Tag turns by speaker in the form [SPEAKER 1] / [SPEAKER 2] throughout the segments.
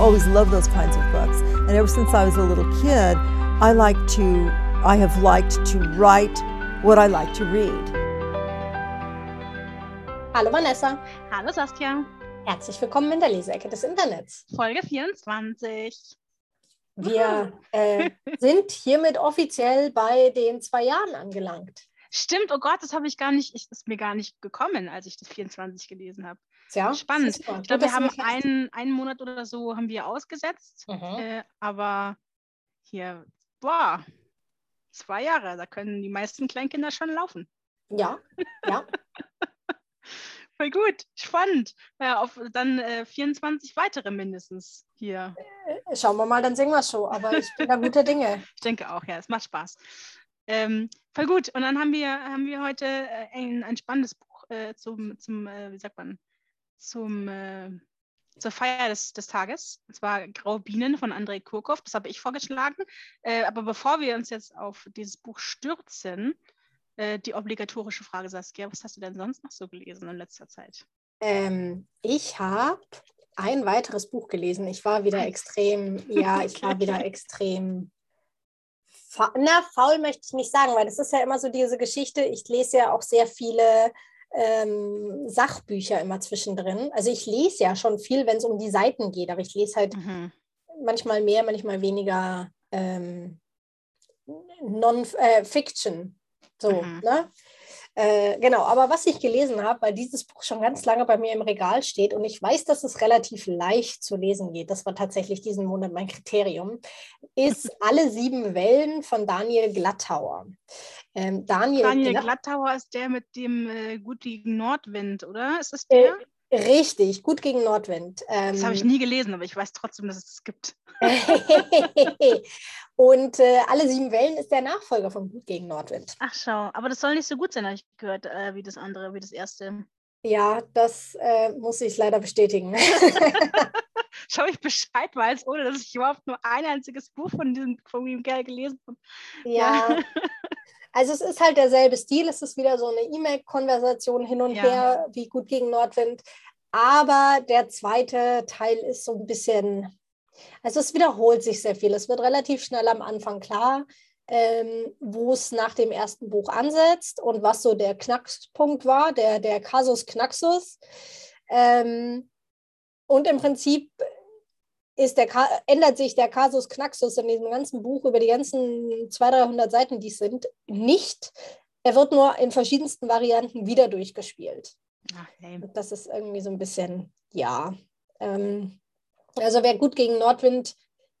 [SPEAKER 1] always loved those kinds of books. And ever since I was a little kid, I like to, I have liked to write what I like to read.
[SPEAKER 2] Hallo Vanessa.
[SPEAKER 3] Hallo Saskia.
[SPEAKER 2] Herzlich willkommen in der Leseecke des Internets.
[SPEAKER 3] Folge 24.
[SPEAKER 2] Wir äh, sind hiermit offiziell bei den zwei Jahren angelangt.
[SPEAKER 3] Stimmt, oh Gott, das habe ich gar nicht, ist mir gar nicht gekommen, als ich das 24 gelesen habe.
[SPEAKER 2] Ja,
[SPEAKER 3] Spannend. Ich glaube, wir haben einen, einen Monat oder so haben wir ausgesetzt,
[SPEAKER 2] Mhm.
[SPEAKER 3] äh, aber hier, boah, zwei Jahre, da können die meisten Kleinkinder schon laufen.
[SPEAKER 2] Ja, ja.
[SPEAKER 3] Voll gut, spannend. Ja, auf dann äh, 24 weitere mindestens hier.
[SPEAKER 2] Äh, Schauen wir mal, dann singen wir schon. Aber ich bin da guter Dinge.
[SPEAKER 3] Ich denke auch, ja, es macht Spaß. Ähm, voll gut. Und dann haben wir, haben wir heute äh, ein, ein spannendes Buch äh, zum, zum äh, wie sagt man, zum, äh, zur Feier des, des Tages. Und zwar Graue Bienen von Andrei Kurkov. Das habe ich vorgeschlagen. Äh, aber bevor wir uns jetzt auf dieses Buch stürzen, äh, die obligatorische Frage, Saskia, was hast du denn sonst noch so gelesen in letzter Zeit?
[SPEAKER 2] Ähm, ich habe ein weiteres Buch gelesen. Ich war wieder extrem, ja, ich war wieder extrem na, faul möchte ich nicht sagen, weil das ist ja immer so diese Geschichte. Ich lese ja auch sehr viele ähm, Sachbücher immer zwischendrin. Also ich lese ja schon viel, wenn es um die Seiten geht, aber ich lese halt
[SPEAKER 3] Mhm.
[SPEAKER 2] manchmal mehr, manchmal weniger ähm, Non-Fiction. so,
[SPEAKER 3] Mhm.
[SPEAKER 2] ne? Äh, genau, aber was ich gelesen habe, weil dieses Buch schon ganz lange bei mir im Regal steht und ich weiß, dass es relativ leicht zu lesen geht, das war tatsächlich diesen Monat mein Kriterium, ist Alle sieben Wellen von Daniel Glattauer. Ähm, Daniel,
[SPEAKER 3] Daniel
[SPEAKER 2] Gla-
[SPEAKER 3] Glattauer ist der mit dem äh, Gut gegen Nordwind, oder? Ist das
[SPEAKER 2] Äh,
[SPEAKER 3] der?
[SPEAKER 2] Richtig, gut gegen Nordwind.
[SPEAKER 3] Das habe ich
[SPEAKER 2] Ähm,
[SPEAKER 3] nie gelesen, aber ich weiß trotzdem, dass es das gibt.
[SPEAKER 2] und äh, Alle sieben Wellen ist der Nachfolger von Gut gegen Nordwind.
[SPEAKER 3] Ach schau, aber das soll nicht so gut sein, habe ich gehört, äh, wie das andere, wie das erste.
[SPEAKER 2] Ja, das äh, muss ich leider bestätigen.
[SPEAKER 3] Schau ich Bescheid weiß, ohne dass ich überhaupt nur ein einziges Buch von diesem von Kerl gelesen habe.
[SPEAKER 2] ja. Also es ist halt derselbe Stil, es ist wieder so eine E-Mail-Konversation hin und
[SPEAKER 3] Ja.
[SPEAKER 2] her, wie gut gegen Nordwind. Aber der zweite Teil ist so ein bisschen, also es wiederholt sich sehr viel. Es wird relativ schnell am Anfang klar, ähm, wo es nach dem ersten Buch ansetzt und was so der Knackpunkt war, der, der Casus Knaxus. Ähm, und im Prinzip ist der, ändert sich der Casus Knaxus in diesem ganzen Buch über die ganzen 200, 300 Seiten, die es sind, nicht. Er wird nur in verschiedensten Varianten wieder durchgespielt.
[SPEAKER 3] Ach.
[SPEAKER 2] Und Das ist irgendwie so ein bisschen, ja. Ähm, also wer gut gegen Nordwind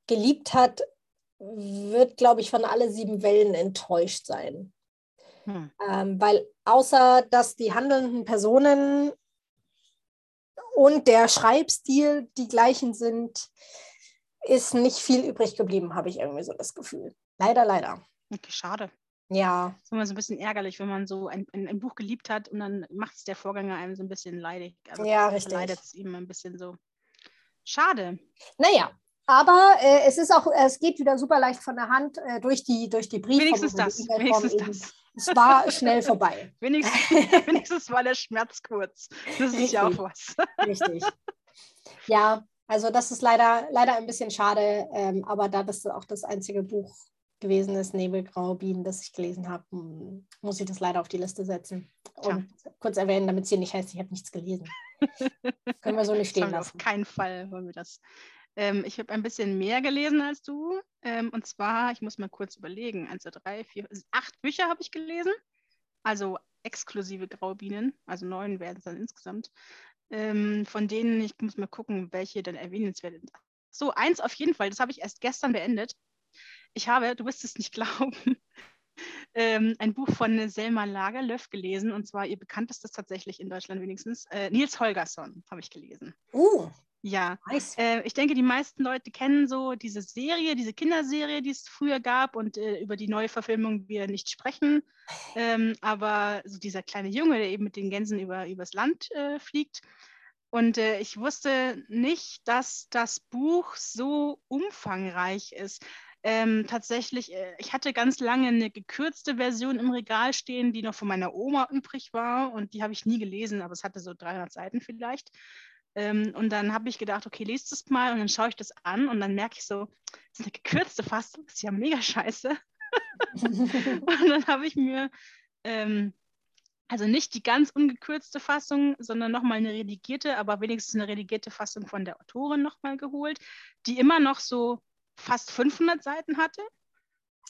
[SPEAKER 2] geliebt hat, wird, glaube ich, von alle sieben Wellen enttäuscht sein.
[SPEAKER 3] Hm.
[SPEAKER 2] Ähm, weil außer dass die handelnden Personen und der Schreibstil die gleichen sind, ist nicht viel übrig geblieben, habe ich irgendwie so das Gefühl. Leider, leider.
[SPEAKER 3] Okay, schade.
[SPEAKER 2] Ja,
[SPEAKER 3] Das ist immer so ein bisschen ärgerlich, wenn man so ein, ein, ein Buch geliebt hat und dann macht es der Vorgänger einem so ein bisschen leidig. Also
[SPEAKER 2] Ja, richtig.
[SPEAKER 3] Leidet es ihm ein bisschen so. Schade.
[SPEAKER 2] naja. Aber äh, es ist auch, es geht wieder super leicht von der Hand äh, durch die, durch die Briefe.
[SPEAKER 3] Wenigstens das. Wenigstens das.
[SPEAKER 2] Es war schnell vorbei.
[SPEAKER 3] Wenigstens, wenigstens war der Schmerz kurz. Das ist ja auch was.
[SPEAKER 2] Richtig. Ja, also das ist leider, leider ein bisschen schade, ähm, aber da das auch das einzige Buch gewesen ist, Nebelgraue Bienen, das ich gelesen habe, muss ich das leider auf die Liste setzen. Und kurz erwähnen, damit es hier nicht heißt, ich habe nichts gelesen. Können wir so nicht stehen lassen.
[SPEAKER 3] Auf keinen Fall wollen wir das. Ähm, ich habe ein bisschen mehr gelesen als du. Ähm, und zwar, ich muss mal kurz überlegen, eins, zwei, drei, vier, also acht Bücher habe ich gelesen. Also exklusive Graue Bienen. Also neun werden es dann insgesamt. Ähm, von denen, ich muss mal gucken, welche dann erwähnenswert sind. So, eins auf jeden Fall, das habe ich erst gestern beendet. Ich habe, du wirst es nicht glauben, ähm, ein Buch von Selma Lagerlöf gelesen. Und zwar ihr bekanntestes tatsächlich in Deutschland wenigstens. Äh, Nils Holgersson habe ich gelesen.
[SPEAKER 2] Uh,
[SPEAKER 3] Ja,
[SPEAKER 2] nice.
[SPEAKER 3] äh, ich denke, die meisten Leute kennen so diese Serie, diese Kinderserie, die es früher gab und äh, über die neue Verfilmung wir nicht sprechen. Ähm, aber so dieser kleine Junge, der eben mit den Gänsen über, übers Land äh, fliegt. Und äh, ich wusste nicht, dass das Buch so umfangreich ist. Ähm, tatsächlich, äh, ich hatte ganz lange eine gekürzte Version im Regal stehen, die noch von meiner Oma übrig war und die habe ich nie gelesen, aber es hatte so 300 Seiten vielleicht. Ähm, und dann habe ich gedacht, okay, lest es mal und dann schaue ich das an und dann merke ich so, das ist eine gekürzte Fassung, das ist ja mega scheiße. und dann habe ich mir ähm, also nicht die ganz ungekürzte Fassung, sondern nochmal eine redigierte, aber wenigstens eine redigierte Fassung von der Autorin nochmal geholt, die immer noch so fast 500 Seiten hatte.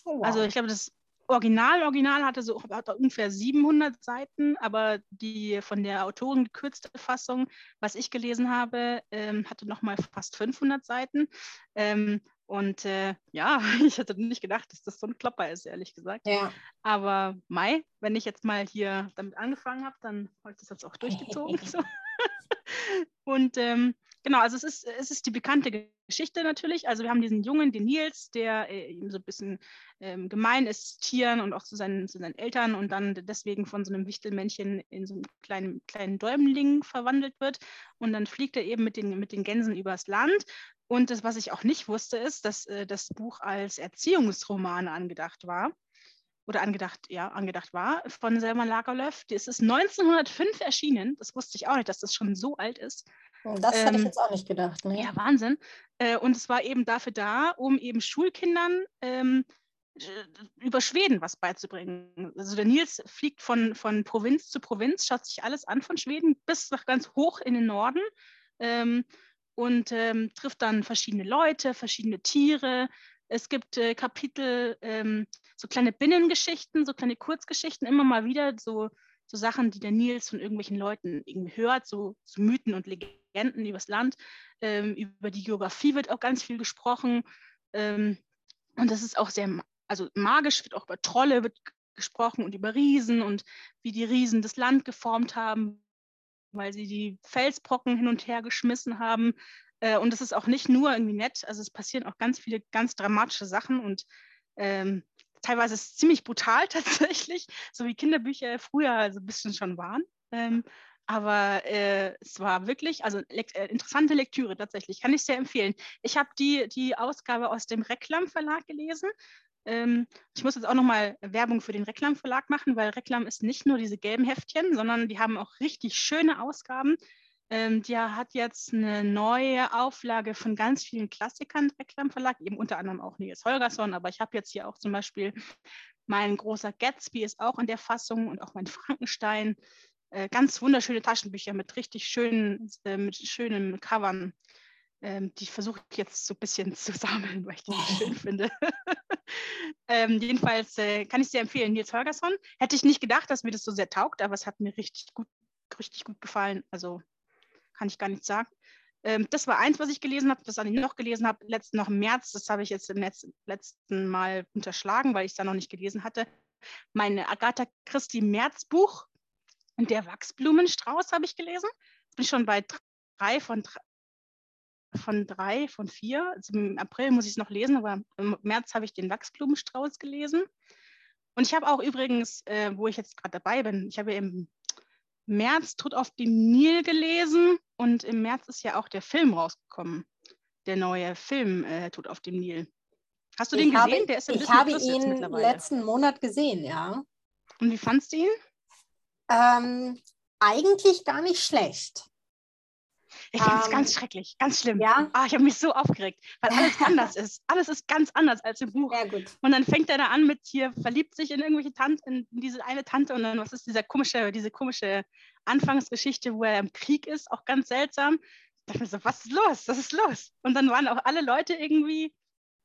[SPEAKER 3] Oh, wow. Also ich glaube, das Original, Original hatte so hatte ungefähr 700 Seiten, aber die von der Autorin gekürzte Fassung, was ich gelesen habe, ähm, hatte nochmal fast 500 Seiten. Ähm, und äh, ja, ich hätte nicht gedacht, dass das so ein Klopper ist, ehrlich gesagt. Ja. Aber Mai, wenn ich jetzt mal hier damit angefangen habe, dann habe ich das jetzt auch durchgezogen. so. Und ähm, genau, also es ist, es ist die bekannte Geschichte natürlich. Also wir haben diesen Jungen, den Nils, der äh, so ein bisschen ähm, gemein ist Tieren und auch zu seinen, zu seinen Eltern und dann deswegen von so einem Wichtelmännchen in so einen kleinen, kleinen Däumling verwandelt wird. Und dann fliegt er eben mit den, mit den Gänsen übers Land und das, was ich auch nicht wusste, ist, dass äh, das Buch als Erziehungsroman angedacht war. Oder angedacht, ja, angedacht war von Selma Lagerlöf. Das ist 1905 erschienen. Das wusste ich auch nicht, dass das schon so alt ist.
[SPEAKER 2] Oh, das ähm, hätte ich jetzt auch nicht gedacht.
[SPEAKER 3] Ne? Ja, Wahnsinn. Äh, und es war eben dafür da, um eben Schulkindern ähm, über Schweden was beizubringen. Also der Nils fliegt von, von Provinz zu Provinz, schaut sich alles an von Schweden bis nach ganz hoch in den Norden. Ähm, und ähm, trifft dann verschiedene Leute, verschiedene Tiere. Es gibt äh, Kapitel, ähm, so kleine Binnengeschichten, so kleine Kurzgeschichten, immer mal wieder so, so Sachen, die der Nils von irgendwelchen Leuten irgendwie hört, so, so Mythen und Legenden übers Land. Ähm, über die Geografie wird auch ganz viel gesprochen. Ähm, und das ist auch sehr, also magisch wird auch über Trolle wird gesprochen und über Riesen und wie die Riesen das Land geformt haben, weil sie die Felsbrocken hin und her geschmissen haben. Äh, und es ist auch nicht nur irgendwie nett, also es passieren auch ganz viele ganz dramatische Sachen und ähm, teilweise ist es ziemlich brutal tatsächlich, so wie Kinderbücher früher also ein bisschen schon waren. Ähm, aber äh, es war wirklich, also le äh, interessante Lektüre tatsächlich, kann ich sehr empfehlen. Ich habe die, die Ausgabe aus dem Reklam Verlag gelesen ähm, ich muss jetzt auch nochmal Werbung für den Reklam Verlag machen, weil Reklam ist nicht nur diese gelben Heftchen, sondern die haben auch richtig schöne Ausgaben. Ähm, der hat jetzt eine neue Auflage von ganz vielen Klassikern, Reklam Verlag, eben unter anderem auch Nils Holgersson, aber ich habe jetzt hier auch zum Beispiel mein großer Gatsby ist auch in der Fassung und auch mein Frankenstein. Äh, ganz wunderschöne Taschenbücher mit richtig schönen, äh, mit schönen Covern. Ähm, die versuche ich jetzt so ein bisschen zu sammeln, weil ich die so schön finde. ähm, jedenfalls äh, kann ich sehr empfehlen, Nils Holgersson. Hätte ich nicht gedacht, dass mir das so sehr taugt, aber es hat mir richtig gut, richtig gut gefallen. Also kann ich gar nicht sagen. Ähm, das war eins, was ich gelesen habe. Was ich noch gelesen habe, letzten noch im März, das habe ich jetzt im Netz, letzten Mal unterschlagen, weil ich es da noch nicht gelesen hatte. Meine Agatha Christie März Buch und der Wachsblumenstrauß habe ich gelesen. Jetzt bin schon bei drei von von drei, von vier. Also Im April muss ich es noch lesen, aber im März habe ich den Wachsblumenstrauß gelesen. Und ich habe auch übrigens, äh, wo ich jetzt gerade dabei bin, ich habe im März Tod auf dem Nil gelesen und im März ist ja auch der Film rausgekommen, der neue Film äh, Tod auf dem Nil. Hast du ich den gesehen?
[SPEAKER 2] Habe,
[SPEAKER 3] der ist
[SPEAKER 2] ich habe ihn letzten Monat gesehen, ja.
[SPEAKER 3] Und wie fandst du ihn?
[SPEAKER 2] Ähm, eigentlich gar nicht schlecht.
[SPEAKER 3] Ich finde es um, ganz schrecklich, ganz schlimm. Ja? Ah, ich habe mich so aufgeregt, weil alles anders ist. Alles ist ganz anders als im Buch. Ja, gut. Und dann fängt er da an mit hier, verliebt sich in irgendwelche Tante, in diese eine Tante und dann, was ist dieser komische, diese komische Anfangsgeschichte, wo er im Krieg ist, auch ganz seltsam. Ich dachte mir so, was ist los? Was ist los? Und dann waren auch alle Leute irgendwie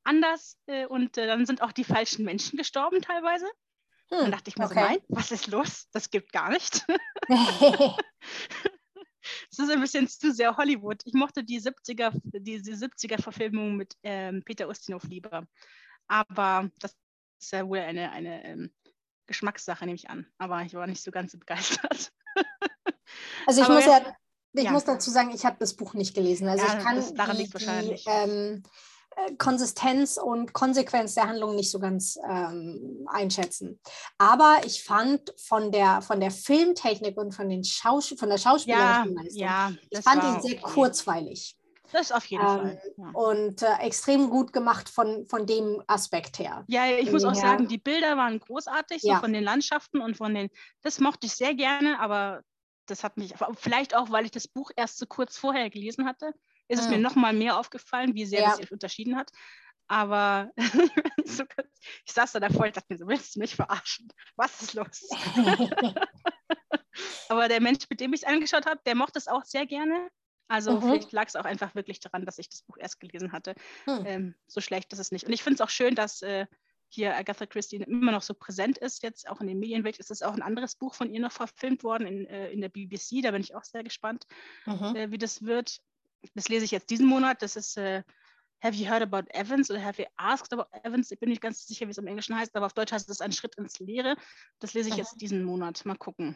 [SPEAKER 3] anders äh, und äh, dann sind auch die falschen Menschen gestorben teilweise. Hm, dann dachte ich mir okay. so, nein, was ist los? Das gibt gar nicht. Es ist ein bisschen zu sehr Hollywood. Ich mochte die 70er, diese 70er-Verfilmung mit ähm, Peter Ustinov lieber. Aber das ist ja wohl eine, eine ähm, Geschmackssache, nehme ich an. Aber ich war nicht so ganz so begeistert.
[SPEAKER 2] Also ich Aber muss ja, ich ja. muss dazu sagen, ich habe das Buch nicht gelesen. Also ja, ich kann
[SPEAKER 3] das daran liegt wahrscheinlich. Die, ähm,
[SPEAKER 2] äh, Konsistenz und Konsequenz der Handlung nicht so ganz ähm, einschätzen. Aber ich fand von der, von der Filmtechnik und von, den Schaus von der schauspielerischen
[SPEAKER 3] ja, Leistung, ja,
[SPEAKER 2] ich fand ihn sehr okay. kurzweilig.
[SPEAKER 3] Das auf jeden ähm, Fall.
[SPEAKER 2] Ja. Und äh, extrem gut gemacht von, von dem Aspekt her.
[SPEAKER 3] Ja, ich muss auch her. sagen, die Bilder waren großartig, so ja. von den Landschaften und von den, das mochte ich sehr gerne, aber das hat mich, vielleicht auch, weil ich das Buch erst so kurz vorher gelesen hatte, ist es
[SPEAKER 2] Mhm.
[SPEAKER 3] mir noch mal mehr aufgefallen, wie sehr
[SPEAKER 2] Ja.
[SPEAKER 3] das sich unterschieden hat. Aber so ich saß da davor, ich dachte mir so, willst du mich verarschen? Was ist los? Aber der Mensch, mit dem ich es angeschaut habe, der mochte es auch sehr gerne. Also
[SPEAKER 2] Mhm.
[SPEAKER 3] vielleicht lag es auch einfach wirklich daran, dass ich das Buch erst gelesen hatte.
[SPEAKER 2] Hm.
[SPEAKER 3] Ähm, so schlecht ist es nicht. Und ich finde es auch schön, dass äh, hier Agatha Christie immer noch so präsent ist, jetzt auch in den Medienwelt. Es ist auch ein anderes Buch von ihr noch verfilmt worden in, äh, in der BBC. Da bin ich auch sehr gespannt,
[SPEAKER 2] Mhm.
[SPEAKER 3] äh, wie das wird. Das lese ich jetzt diesen Monat. Das ist äh, Have you heard about Evans oder Have you asked about Evans? Ich bin nicht ganz sicher, wie es im Englischen heißt, aber auf Deutsch heißt es ein Schritt ins Leere. Das lese ich
[SPEAKER 2] Mhm.
[SPEAKER 3] jetzt diesen Monat. Mal gucken.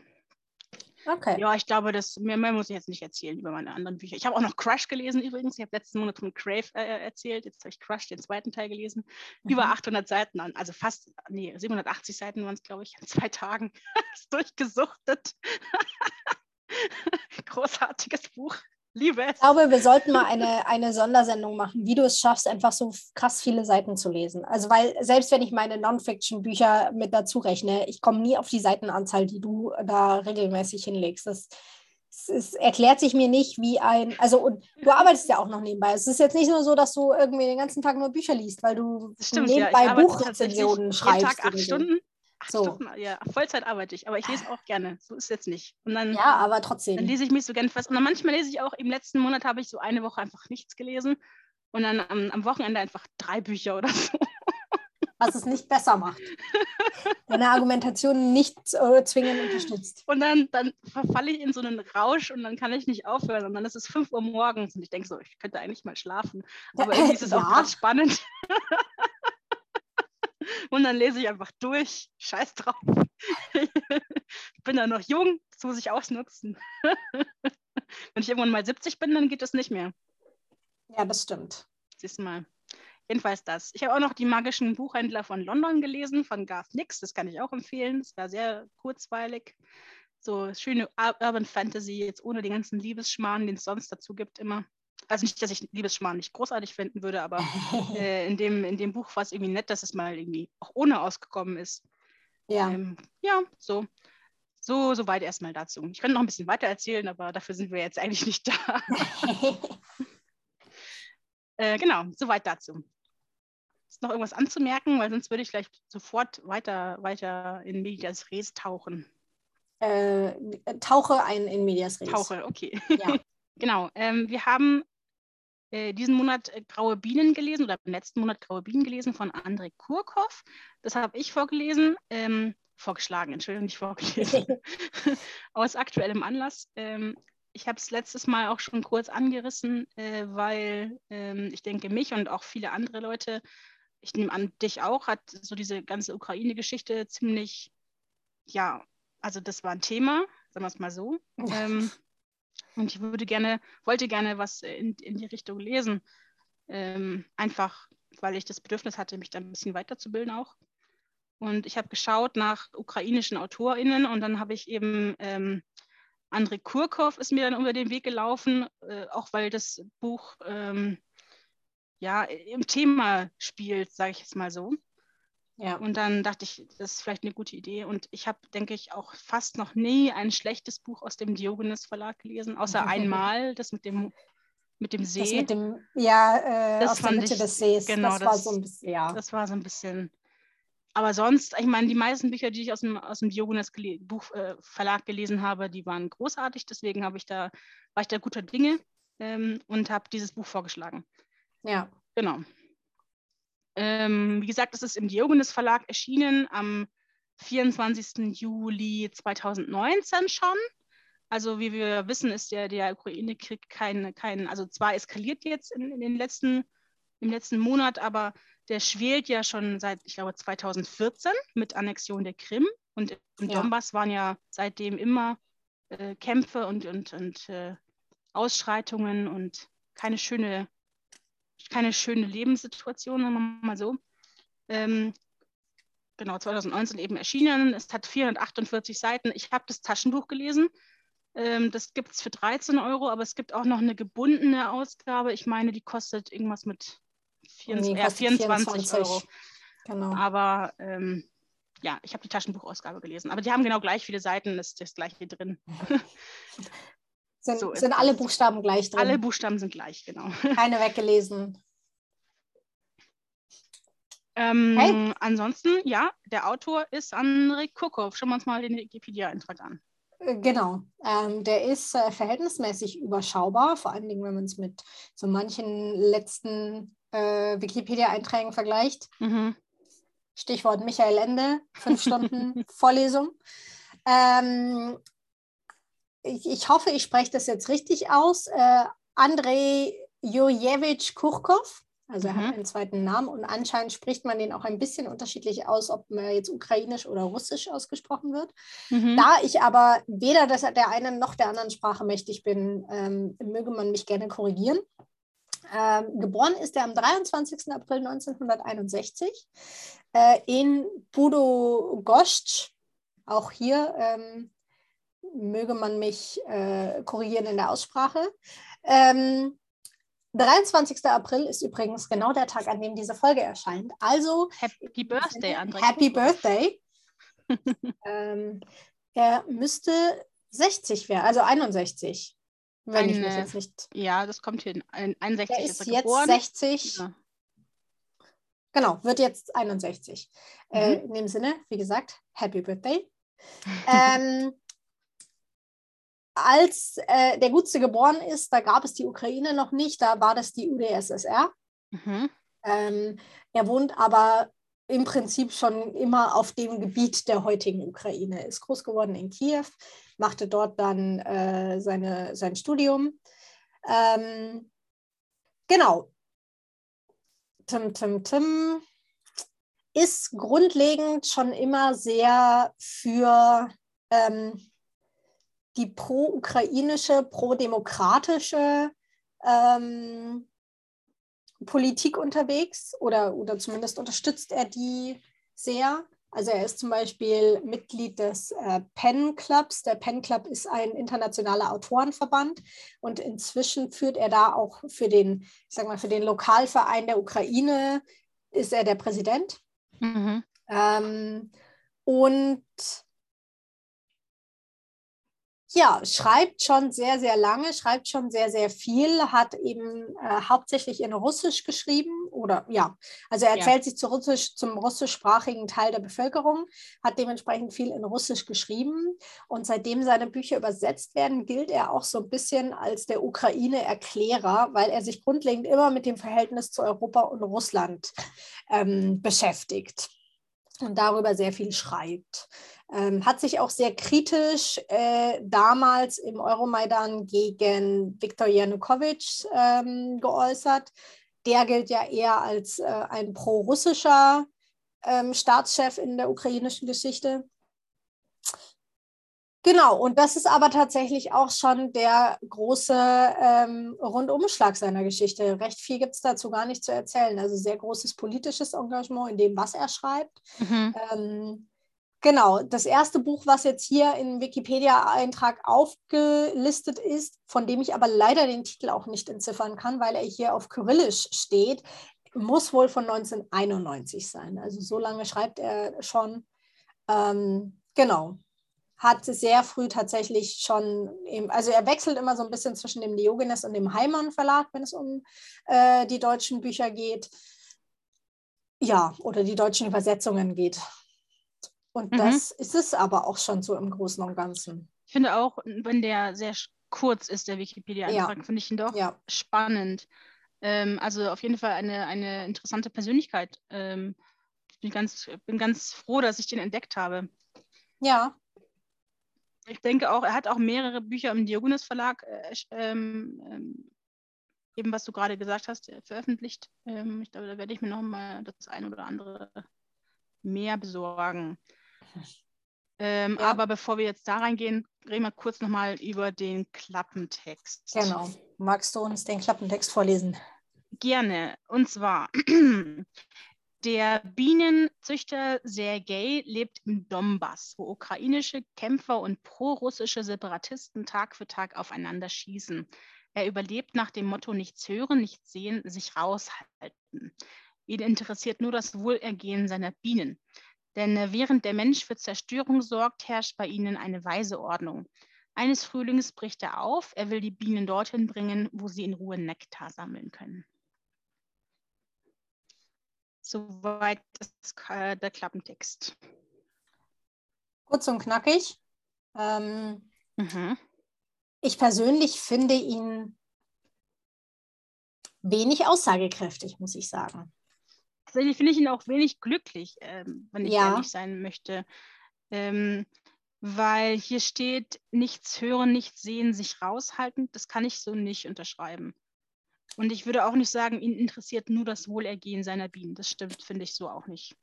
[SPEAKER 2] Okay.
[SPEAKER 3] Ja, ich glaube, das, mehr, mehr muss ich jetzt nicht erzählen über meine anderen Bücher. Ich habe auch noch Crush gelesen übrigens. Ich habe letzten Monat von Crave äh, erzählt. Jetzt habe ich Crush, den zweiten Teil gelesen. Über
[SPEAKER 2] Mhm.
[SPEAKER 3] 800 Seiten, also fast, nee, 780 Seiten waren es, glaube ich, in zwei Tagen. ist durchgesuchtet. Großartiges Buch. Liebe es.
[SPEAKER 2] Ich glaube, wir sollten mal eine, eine Sondersendung machen, wie du es schaffst, einfach so krass viele Seiten zu lesen. Also, weil selbst wenn ich meine Non-Fiction-Bücher mit dazu rechne, ich komme nie auf die Seitenanzahl, die du da regelmäßig hinlegst. Das, es, erklärt sich mir nicht, wie ein. Also, und du arbeitest ja auch noch nebenbei. Es ist jetzt nicht nur so, dass du irgendwie den ganzen Tag nur Bücher liest, weil du
[SPEAKER 3] stimmt, ja.
[SPEAKER 2] Nebenbei
[SPEAKER 3] arbeite
[SPEAKER 2] Buchrezensionen schreibst.
[SPEAKER 3] Jeden Tag acht. Stunden. Acht
[SPEAKER 2] So.
[SPEAKER 3] Stunden, ja, Vollzeit arbeite ich, aber ich lese auch gerne. So ist es jetzt nicht. Und dann,
[SPEAKER 2] Ja, aber
[SPEAKER 3] dann
[SPEAKER 2] trotzdem.
[SPEAKER 3] lese ich mich so gerne fast. Und dann manchmal lese ich auch, im letzten Monat habe ich so eine Woche einfach nichts gelesen. Und dann am, am Wochenende einfach drei Bücher oder so.
[SPEAKER 2] was es nicht besser macht. Deine Argumentation nicht äh, zwingend unterstützt.
[SPEAKER 3] Und dann, dann verfalle ich in so einen Rausch und dann kann ich nicht aufhören. Und dann ist es 5 Uhr morgens und ich denke so, ich könnte eigentlich mal schlafen. Aber irgendwie ist es auch
[SPEAKER 2] Ja.
[SPEAKER 3] gerade spannend. und dann lese ich einfach durch. Scheiß drauf. ich bin da noch jung, das muss ich ausnutzen. Wenn ich irgendwann mal 70 bin, dann geht das nicht mehr.
[SPEAKER 2] Ja, das stimmt.
[SPEAKER 3] Siehst du mal. Jedenfalls das. Ich habe auch noch die magischen Buchhändler von London gelesen, von Garth Nix. Das kann ich auch empfehlen. Das war sehr kurzweilig. So schöne Ur- Urban Fantasy, jetzt ohne den ganzen Liebesschmarrn, den es sonst dazu gibt immer. Also nicht, dass ich Liebesschmarrn nicht großartig finden würde, aber äh, in, dem, in dem Buch war es irgendwie nett, dass es mal irgendwie auch ohne ausgekommen ist.
[SPEAKER 2] ja.
[SPEAKER 3] Ähm, ja, so. So, so weit erstmal dazu. Ich könnte noch ein bisschen weiter erzählen, aber dafür sind wir jetzt eigentlich nicht da. Äh, genau, soweit dazu. Ist noch irgendwas anzumerken, weil sonst würde ich gleich sofort weiter, weiter in Medias Res tauchen.
[SPEAKER 2] äh, tauche ein in Medias Res.
[SPEAKER 3] Tauche, okay.
[SPEAKER 2] Ja.
[SPEAKER 3] Genau. Ähm, wir haben äh, diesen Monat äh, Graue Bienen gelesen oder im letzten Monat Graue Bienen gelesen von André Kurkow. Das habe ich vorgelesen, ähm, vorgeschlagen, Entschuldigung, nicht vorgelesen, aus aktuellem Anlass. Ähm, ich habe es letztes Mal auch schon kurz angerissen, äh, weil ähm, ich denke, mich und auch viele andere Leute, ich nehme an, dich auch, hat so diese ganze Ukraine-Geschichte ziemlich, ja, also das war ein Thema, sagen wir es mal so. Ähm, und ich würde gerne, wollte gerne was in, in die Richtung lesen. Ähm, einfach, weil ich das Bedürfnis hatte, mich da ein bisschen weiterzubilden auch. Und ich habe geschaut nach ukrainischen AutorInnen und dann habe ich eben ähm, André Kurkow ist mir dann über den Weg gelaufen, äh, auch weil das Buch ähm, ja im Thema spielt, sage ich jetzt mal so.
[SPEAKER 2] Ja.
[SPEAKER 3] Und dann dachte ich, das ist vielleicht eine gute Idee. Und ich habe, denke ich, auch fast noch nie ein schlechtes Buch aus dem Diogenes Verlag gelesen, außer einmal das mit dem, mit dem See.
[SPEAKER 2] Das mit dem, ja, äh,
[SPEAKER 3] Das
[SPEAKER 2] aus der Mitte
[SPEAKER 3] ich-
[SPEAKER 2] des Sees.
[SPEAKER 3] genau,
[SPEAKER 2] das war
[SPEAKER 3] das-
[SPEAKER 2] so ein bisschen, ja.
[SPEAKER 3] Das war so ein bisschen. Aber sonst, ich meine, die meisten Bücher, die ich aus dem, aus dem Diogenes gele- Buch, äh, Verlag gelesen habe, die waren großartig. Deswegen habe ich da, war ich da guter Dinge ähm, und habe dieses Buch vorgeschlagen.
[SPEAKER 2] ja.
[SPEAKER 3] Genau. Ähm, wie gesagt, es ist im Diogenes Verlag erschienen am 24. Juli 2019 schon. Also wie wir wissen, ist der, der Ukraine-Krieg kein, kein, also zwar eskaliert jetzt in, in den letzten, im letzten Monat, aber der schwelt ja schon seit, ich glaube, 2014 mit Annexion der Krim. Und im
[SPEAKER 2] Ja.
[SPEAKER 3] Donbass waren ja seitdem immer äh, Kämpfe und, und, und äh, Ausschreitungen und keine schöne, keine schöne Lebenssituation, sagen wir mal so. Ähm, genau, 2019 eben erschienen. Es hat 448 Seiten. Ich habe das Taschenbuch gelesen. Ähm, das gibt es für 13 Euro, aber es gibt auch noch eine gebundene Ausgabe. Ich meine, die kostet irgendwas mit 24,
[SPEAKER 2] Nee,
[SPEAKER 3] ja,
[SPEAKER 2] kostet
[SPEAKER 3] 24 Euro.
[SPEAKER 2] Genau.
[SPEAKER 3] Aber ähm, ja, ich habe die Taschenbuchausgabe gelesen. Aber die haben genau gleich viele Seiten, ist das gleiche drin.
[SPEAKER 2] sind, so sind alle Buchstaben gleich drin?
[SPEAKER 3] Alle Buchstaben sind gleich, genau.
[SPEAKER 2] Keine weggelesen.
[SPEAKER 3] Ähm, hey. Ansonsten, ja, der Autor ist Andrei Kukow. Schauen wir uns mal den Wikipedia-Eintrag an.
[SPEAKER 2] Äh, genau, ähm, der ist äh, verhältnismäßig überschaubar, vor allen Dingen, wenn man es mit so manchen letzten äh, Wikipedia-Einträgen vergleicht. Mhm. Stichwort Michael Ende, fünf Stunden Vorlesung. Ähm, ich, ich, hoffe, ich spreche das jetzt richtig aus. Äh, Andrei Jurjewitsch Kurkov also er mhm. hat einen zweiten Namen und anscheinend spricht man den auch ein bisschen unterschiedlich aus, ob man jetzt ukrainisch oder russisch ausgesprochen wird. Mhm. Da ich aber weder das, der einen noch der anderen Sprache mächtig bin, ähm, möge man mich gerne korrigieren. Ähm, geboren ist er am 23. April 1961 äh, in Budogosc. Auch hier ähm, möge man mich äh, korrigieren in der Aussprache. Ähm, 23. April ist übrigens genau der Tag, an dem diese Folge erscheint. Also
[SPEAKER 3] Happy Birthday, André.
[SPEAKER 2] Happy Birthday. ähm, er müsste 60 werden, also 61. Wenn Eine, ich mich jetzt nicht.
[SPEAKER 3] Ja, das kommt hin. 61
[SPEAKER 2] er ist, ist er jetzt geboren. 60. Ja. Genau, wird jetzt 61. Äh, mhm. Äh, in dem Sinne, wie gesagt, Happy Birthday. ähm, als äh, der Gutste geboren ist, da gab es die Ukraine noch nicht, da war das die UdSSR. Mhm. Ähm, er wohnt aber im Prinzip schon immer auf dem Gebiet der heutigen Ukraine, ist groß geworden in Kiew, machte dort dann äh, seine, sein Studium. Ähm, genau. Tim, Tim, Tim ist grundlegend schon immer sehr für ähm, die pro-ukrainische, pro-demokratische ähm, Politik unterwegs oder, oder zumindest unterstützt er die sehr. Also er ist zum Beispiel Mitglied des äh, PEN Clubs. Der PEN Club ist ein internationaler Autorenverband und inzwischen führt er da auch für den, ich sag mal, für den Lokalverein der Ukraine ist er der Präsident. Mhm. Ähm, und ja, schreibt schon sehr, sehr lange, schreibt schon sehr, sehr viel, hat eben äh, hauptsächlich in Russisch geschrieben oder ja, also er erzählt ja. sich zu Russisch, zum russischsprachigen Teil der Bevölkerung, hat dementsprechend viel in Russisch geschrieben und seitdem seine Bücher übersetzt werden, gilt er auch so ein bisschen als der Ukraine-Erklärer, weil er sich grundlegend immer mit dem Verhältnis zu Europa und Russland ähm, beschäftigt und darüber sehr viel schreibt. Ähm, hat sich auch sehr kritisch äh, damals im Euromaidan gegen Viktor Janukowitsch ähm, geäußert. Der gilt ja eher als äh, ein pro-russischer ähm, Staatschef in der ukrainischen Geschichte. Genau, und das ist aber tatsächlich auch schon der große ähm, Rundumschlag seiner Geschichte. Recht viel gibt es dazu gar nicht zu erzählen. Also sehr großes politisches Engagement in dem, was er schreibt. Mhm. Ähm, Genau, das erste Buch, was jetzt hier im Wikipedia-Eintrag aufgelistet ist, von dem ich aber leider den Titel auch nicht entziffern kann, weil er hier auf Kyrillisch steht, muss wohl von 1991 sein. Also so lange schreibt er schon. Ähm, genau, hat sehr früh tatsächlich schon, im, also er wechselt immer so ein bisschen zwischen dem Diogenes und dem Heimann Verlag, wenn es um äh, die deutschen Bücher geht. Ja, oder die deutschen Übersetzungen geht. Und mhm. das ist es aber auch schon so im Großen und Ganzen.
[SPEAKER 3] Ich finde auch, wenn der sehr kurz ist, der Wikipedia-Eintrag, ja. finde ich ihn doch ja. spannend. Ähm, also auf jeden Fall eine, eine interessante Persönlichkeit. Ähm, ich bin ganz, bin ganz froh, dass ich den entdeckt habe.
[SPEAKER 2] Ja.
[SPEAKER 3] Ich denke auch, er hat auch mehrere Bücher im Diogenes Verlag, äh, ähm, ähm, eben was du gerade gesagt hast, äh, veröffentlicht. Ähm, ich glaube, da werde ich mir noch mal das ein oder andere mehr besorgen. Ähm, ja. Aber bevor wir jetzt da reingehen, reden wir kurz nochmal über den Klappentext.
[SPEAKER 2] Genau. Magst du uns den Klappentext vorlesen?
[SPEAKER 3] Gerne. Und zwar, der Bienenzüchter Sergei lebt im Donbass, wo ukrainische Kämpfer und prorussische Separatisten Tag für Tag aufeinander schießen. Er überlebt nach dem Motto nichts hören, nichts sehen, sich raushalten. Ihn interessiert nur das Wohlergehen seiner Bienen. Denn äh, während der Mensch für Zerstörung sorgt, herrscht bei ihnen eine weise Ordnung. Eines Frühlings bricht er auf, er will die Bienen dorthin bringen, wo sie in Ruhe Nektar sammeln können. Soweit das, äh, der Klappentext.
[SPEAKER 2] Kurz und knackig. Ähm, mhm. Ich persönlich finde ihn wenig aussagekräftig, muss ich sagen.
[SPEAKER 3] Tatsächlich finde ich ihn auch wenig glücklich, ähm, wenn ich ja. ehrlich sein möchte. Ähm, weil hier steht, nichts hören, nichts sehen, sich raushalten. Das kann ich so nicht unterschreiben. Und ich würde auch nicht sagen, ihn interessiert nur das Wohlergehen seiner Bienen. Das stimmt, finde ich so auch nicht.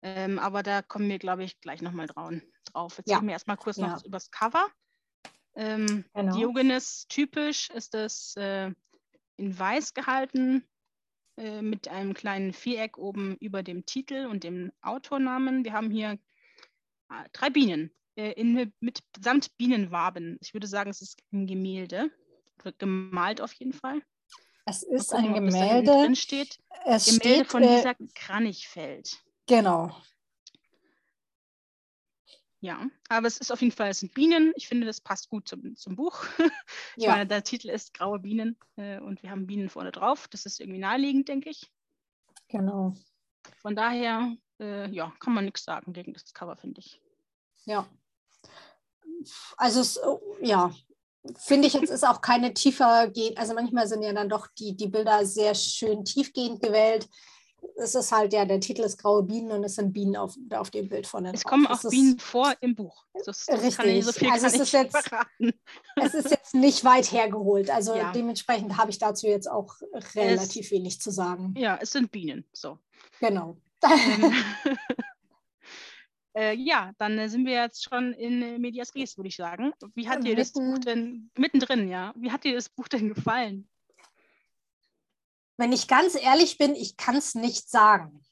[SPEAKER 3] Ähm, aber da kommen wir, glaube ich, gleich nochmal drauf. Jetzt ja. reden wir erstmal kurz ja. noch über das Cover. Ähm, genau. Diogenes typisch ist es äh, in weiß gehalten äh, mit einem kleinen Viereck oben über dem Titel und dem Autornamen. Wir haben hier äh, drei Bienen äh, in, mit samt Bienenwaben. Ich würde sagen, es ist ein Gemälde. Gemalt auf jeden Fall.
[SPEAKER 2] Es ist gucken, ein Gemälde.
[SPEAKER 3] drin steht. Es Gemälde steht, von Lisa äh, Kranichfeld.
[SPEAKER 2] Genau.
[SPEAKER 3] Ja, aber es ist auf jeden Fall, es sind Bienen. Ich finde, das passt gut zum, zum Buch. ich ja. meine, der Titel ist Graue Bienen äh, und wir haben Bienen vorne drauf. Das ist irgendwie naheliegend, denke ich.
[SPEAKER 2] Genau.
[SPEAKER 3] Von daher, äh, ja, kann man nichts sagen gegen das Cover, finde ich.
[SPEAKER 2] Ja. Also, es, oh, ja, finde ich, jetzt ist auch keine tiefer gehen. Also, manchmal sind ja dann doch die, die Bilder sehr schön tiefgehend gewählt es ist halt, ja, der Titel ist Graue Bienen und es sind Bienen auf, auf dem Bild von
[SPEAKER 3] den Es kommen auch Bienen vor im Buch.
[SPEAKER 2] Das, das richtig. so also es ist, jetzt, es ist jetzt nicht weit hergeholt. Also ja. dementsprechend habe ich dazu jetzt auch relativ es, wenig zu sagen.
[SPEAKER 3] Ja, es sind Bienen. So.
[SPEAKER 2] Genau.
[SPEAKER 3] Äh, ja, dann sind wir jetzt schon in Medias Res, würde ich sagen. Wie hat ja, dir das Buch denn mittendrin, ja? Wie hat dir das Buch denn gefallen?
[SPEAKER 2] Wenn ich ganz ehrlich bin, ich kann es nicht sagen.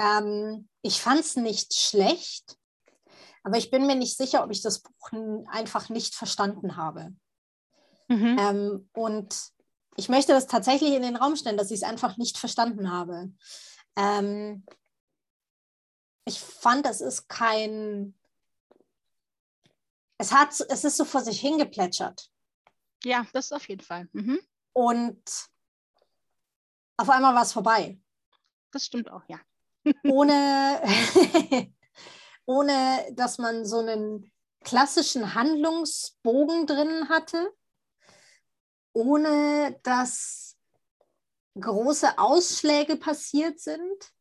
[SPEAKER 2] Ähm, ich fand es nicht schlecht, aber ich bin mir nicht sicher, ob ich das Buch einfach nicht verstanden habe. Mhm. Ähm, und ich möchte das tatsächlich in den Raum stellen, dass ich es einfach nicht verstanden habe. Ähm, ich fand, es ist kein. Es, hat, es ist so vor sich hingeplätschert.
[SPEAKER 3] Ja, das auf jeden Fall. Mhm.
[SPEAKER 2] Und auf einmal war es vorbei.
[SPEAKER 3] Das stimmt auch, ja.
[SPEAKER 2] ohne, ohne dass man so einen klassischen Handlungsbogen drin hatte, ohne dass große Ausschläge passiert sind.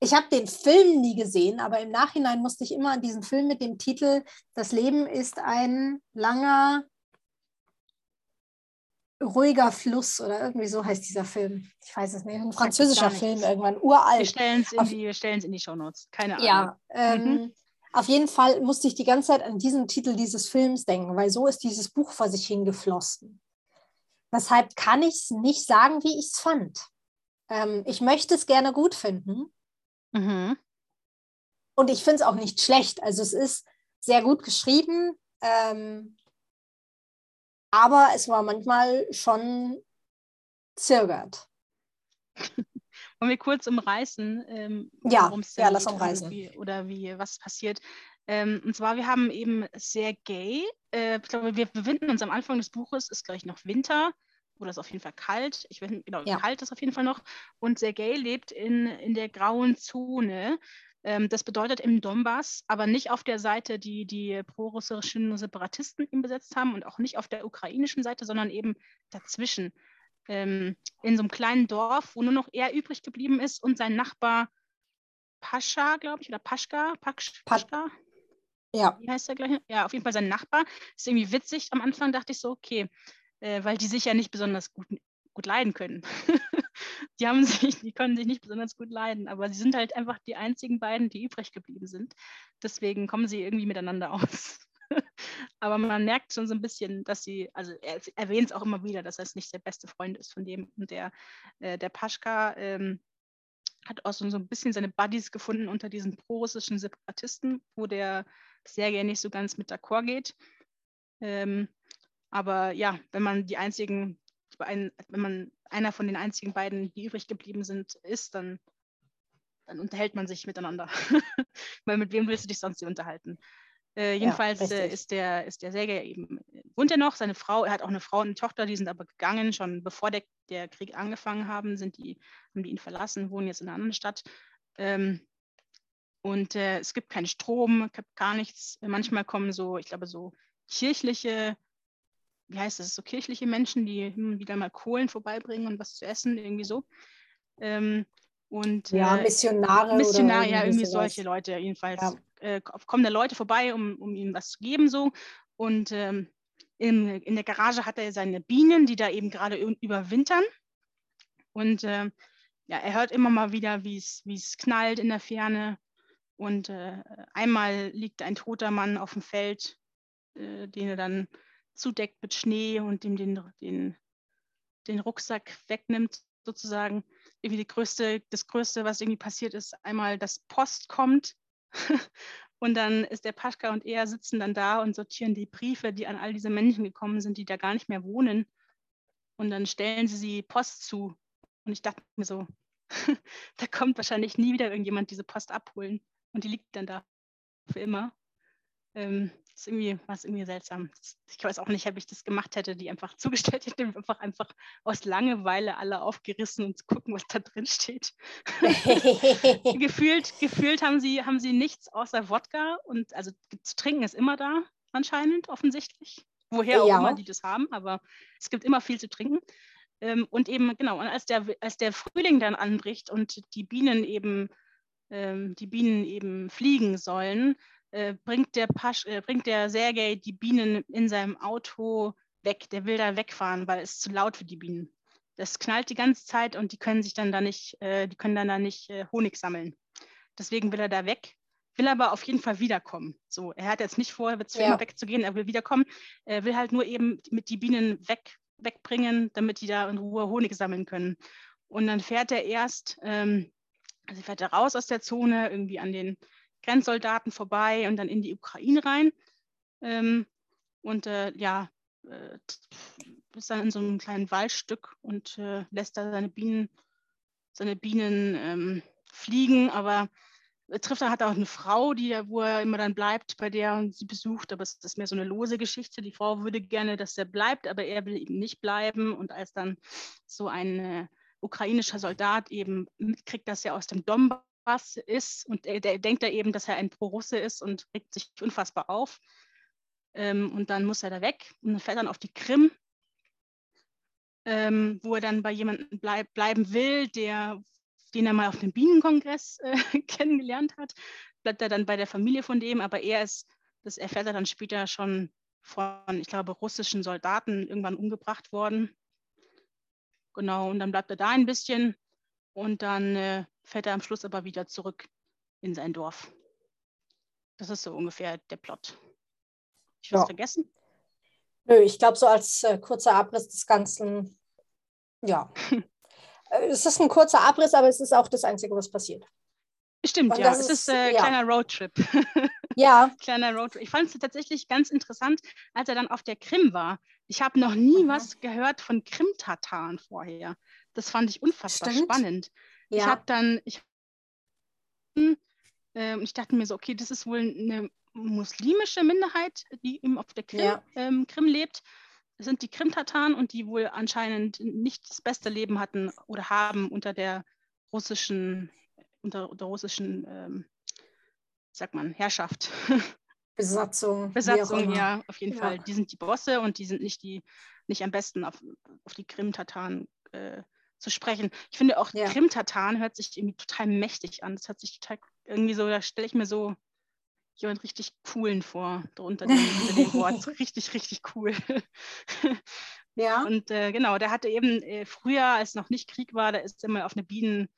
[SPEAKER 2] Ich habe den Film nie gesehen, aber im Nachhinein musste ich immer an diesen Film mit dem Titel Das Leben ist ein langer, ruhiger Fluss oder irgendwie so heißt dieser Film. Ich weiß es nicht. Ein französischer Film irgendwann, uralt. Wir
[SPEAKER 3] stellen es in, die, in die Shownotes. Keine Ahnung.
[SPEAKER 2] Ja, ähm, mhm. auf jeden Fall musste ich die ganze Zeit an diesen Titel dieses Films denken, weil so ist dieses Buch vor sich hingeflossen. Deshalb kann ich es nicht sagen, wie ich es fand. Ähm, ich möchte es gerne gut finden. Mhm. Und ich finde es auch nicht schlecht. Also es ist sehr gut geschrieben. Ähm, aber es war manchmal schon zögert.
[SPEAKER 3] Wollen wir kurz umreißen, ähm,
[SPEAKER 2] ja, ja, lass umreißen.
[SPEAKER 3] Wie, oder wie, was passiert. Ähm, und zwar, wir haben eben sehr gay. Äh, ich glaube, wir befinden uns am Anfang des Buches, ist gleich noch Winter oder ist auf jeden Fall kalt. Ich weiß nicht, genau, ja. kalt ist auf jeden Fall noch. Und Sergei lebt in, in der grauen Zone. Ähm, das bedeutet im Donbass, aber nicht auf der Seite, die die prorussischen Separatisten ihn besetzt haben und auch nicht auf der ukrainischen Seite, sondern eben dazwischen. Ähm, in so einem kleinen Dorf, wo nur noch er übrig geblieben ist und sein Nachbar Pascha, glaube ich, oder Paschka, Pasch, Paschka. Ja. Wie heißt der gleich? Ja, auf jeden Fall sein Nachbar. Ist irgendwie witzig. Am Anfang dachte ich so, okay, äh, weil die sich ja nicht besonders gut, gut leiden können. die haben sich, die können sich nicht besonders gut leiden, aber sie sind halt einfach die einzigen beiden, die übrig geblieben sind. Deswegen kommen sie irgendwie miteinander aus. aber man merkt schon so ein bisschen, dass sie, also er erwähnt es auch immer wieder, dass er nicht der beste Freund ist von dem. Und der, äh, der Paschka ähm, hat auch so, ein bisschen seine Buddies gefunden unter diesen pro-russischen Separatisten, wo der sehr gerne nicht so ganz mit d'accord geht. Ähm, aber ja, wenn man die einzigen, wenn man einer von den einzigen beiden, die übrig geblieben sind, ist, dann dann unterhält man sich miteinander. Weil mit wem willst du dich sonst unterhalten? Äh, jedenfalls ja, äh, ist der, ist der Säger eben, wohnt er noch, seine Frau, er hat auch eine Frau und eine Tochter, die sind aber gegangen, schon bevor der, der Krieg angefangen haben, sind die, haben die ihn verlassen, wohnen jetzt in einer anderen Stadt. Ähm, und äh, es gibt keinen Strom, gibt gar nichts. Manchmal kommen so, ich glaube, so kirchliche, wie heißt das, so kirchliche Menschen, die wieder mal Kohlen vorbeibringen und was zu essen, irgendwie so. Ähm, und,
[SPEAKER 2] ja, Missionare.
[SPEAKER 3] Missionare, ja, irgendwie solche Leute jedenfalls. Ja äh, kommen da Leute vorbei, um, um ihm was zu geben so. Und ähm, in, in der Garage hat er seine Bienen, die da eben gerade überwintern. Und äh, ja, er hört immer mal wieder, wie es knallt in der Ferne. Und äh, einmal liegt ein toter Mann auf dem Feld, äh, den er dann zudeckt mit Schnee und ihm den, den, den Rucksack wegnimmt, sozusagen. Irgendwie die größte, das Größte, was irgendwie passiert ist, einmal, dass Post kommt und dann ist der Paschka und er sitzen dann da und sortieren die Briefe, die an all diese Menschen gekommen sind, die da gar nicht mehr wohnen. Und dann stellen sie sie Post zu. Und ich dachte mir so, da kommt wahrscheinlich nie wieder irgendjemand diese Post abholen. Und die liegt dann da für immer. Ähm, ist irgendwie, war es irgendwie seltsam. Ich weiß auch nicht, ob ich das gemacht hätte, die einfach zugestellt hätte, einfach, einfach aus Langeweile alle aufgerissen und zu gucken, was da drin steht. gefühlt, gefühlt haben sie, haben sie nichts außer Wodka und also zu trinken ist immer da, anscheinend, offensichtlich. Woher auch ja. immer die das haben, aber es gibt immer viel zu trinken. Ähm, und eben, genau, und als der, als der Frühling dann anbricht und die Bienen eben, ähm, die Bienen eben fliegen sollen, äh, bringt, der Pasch, äh, bringt der Sergei die Bienen in seinem Auto weg. Der will da wegfahren, weil es zu laut für die Bienen. Das knallt die ganze Zeit und die können sich dann da nicht, äh, die können dann da nicht äh, Honig sammeln. Deswegen will er da weg, will aber auf jeden Fall wiederkommen. So, er hat jetzt nicht vor, ja. wegzugehen, er will wiederkommen. Er will halt nur eben mit die Bienen weg, wegbringen, damit die da in Ruhe Honig sammeln können. Und dann fährt er erst, ähm, also fährt er raus aus der Zone, irgendwie an den Grenzsoldaten vorbei und dann in die Ukraine rein. Ähm, und äh, ja, äh, ist dann in so einem kleinen Waldstück und äh, lässt da seine Bienen, seine Bienen ähm, fliegen, aber trifft er hat auch eine Frau, die wo er immer dann bleibt, bei der und sie besucht, aber es ist mehr so eine lose Geschichte. Die Frau würde gerne, dass er bleibt, aber er will eben nicht bleiben. Und als dann so ein äh, ukrainischer Soldat eben mitkriegt, dass er aus dem Donbass was ist und der, der denkt da eben, dass er ein Pro-Russe ist und regt sich unfassbar auf. Ähm, und dann muss er da weg und fährt dann auf die Krim, ähm, wo er dann bei jemandem bleib, bleiben will, der, den er mal auf dem Bienenkongress äh, kennengelernt hat. Bleibt er dann bei der Familie von dem, aber er ist, das erfährt er dann später schon von, ich glaube, russischen Soldaten irgendwann umgebracht worden. Genau, und dann bleibt er da ein bisschen und dann äh, fährt er am Schluss aber wieder zurück in sein Dorf. Das ist so ungefähr der Plot. Ich habe ja. vergessen?
[SPEAKER 2] Nö, ich glaube, so als äh, kurzer Abriss des Ganzen, ja. Äh, es ist ein kurzer Abriss, aber es ist auch das Einzige, was passiert.
[SPEAKER 3] Stimmt, Und ja. Es ist, ist ein äh, ja. kleiner Roadtrip.
[SPEAKER 2] ja.
[SPEAKER 3] kleiner Roadtrip. Ich fand es tatsächlich ganz interessant, als er dann auf der Krim war. Ich habe noch nie mhm. was gehört von Krim-Tataren vorher. Das fand ich unfassbar Stimmt. spannend. Ja. Ich habe dann, ich, äh, ich dachte mir so, okay, das ist wohl eine muslimische Minderheit, die eben auf der Krim, ja. ähm, Krim lebt. Das sind die Krim-Tataren und die wohl anscheinend nicht das beste Leben hatten oder haben unter der russischen, unter, unter russischen, ähm, sagt man, Herrschaft.
[SPEAKER 2] Besatzung.
[SPEAKER 3] Besatzung, ja, auf jeden ja. Fall. Die sind die Bosse und die sind nicht die, nicht am besten auf, auf die Krim-Tataren äh, zu sprechen. Ich finde auch ja. Krim-Tatan hört sich irgendwie total mächtig an. Das hört sich total irgendwie so, da stelle ich mir so jemand richtig coolen vor, drunter dem, Wort. richtig, richtig cool. ja. Und äh, genau, der hatte eben äh, früher, als noch nicht Krieg war, da ist er mal auf eine Bienen,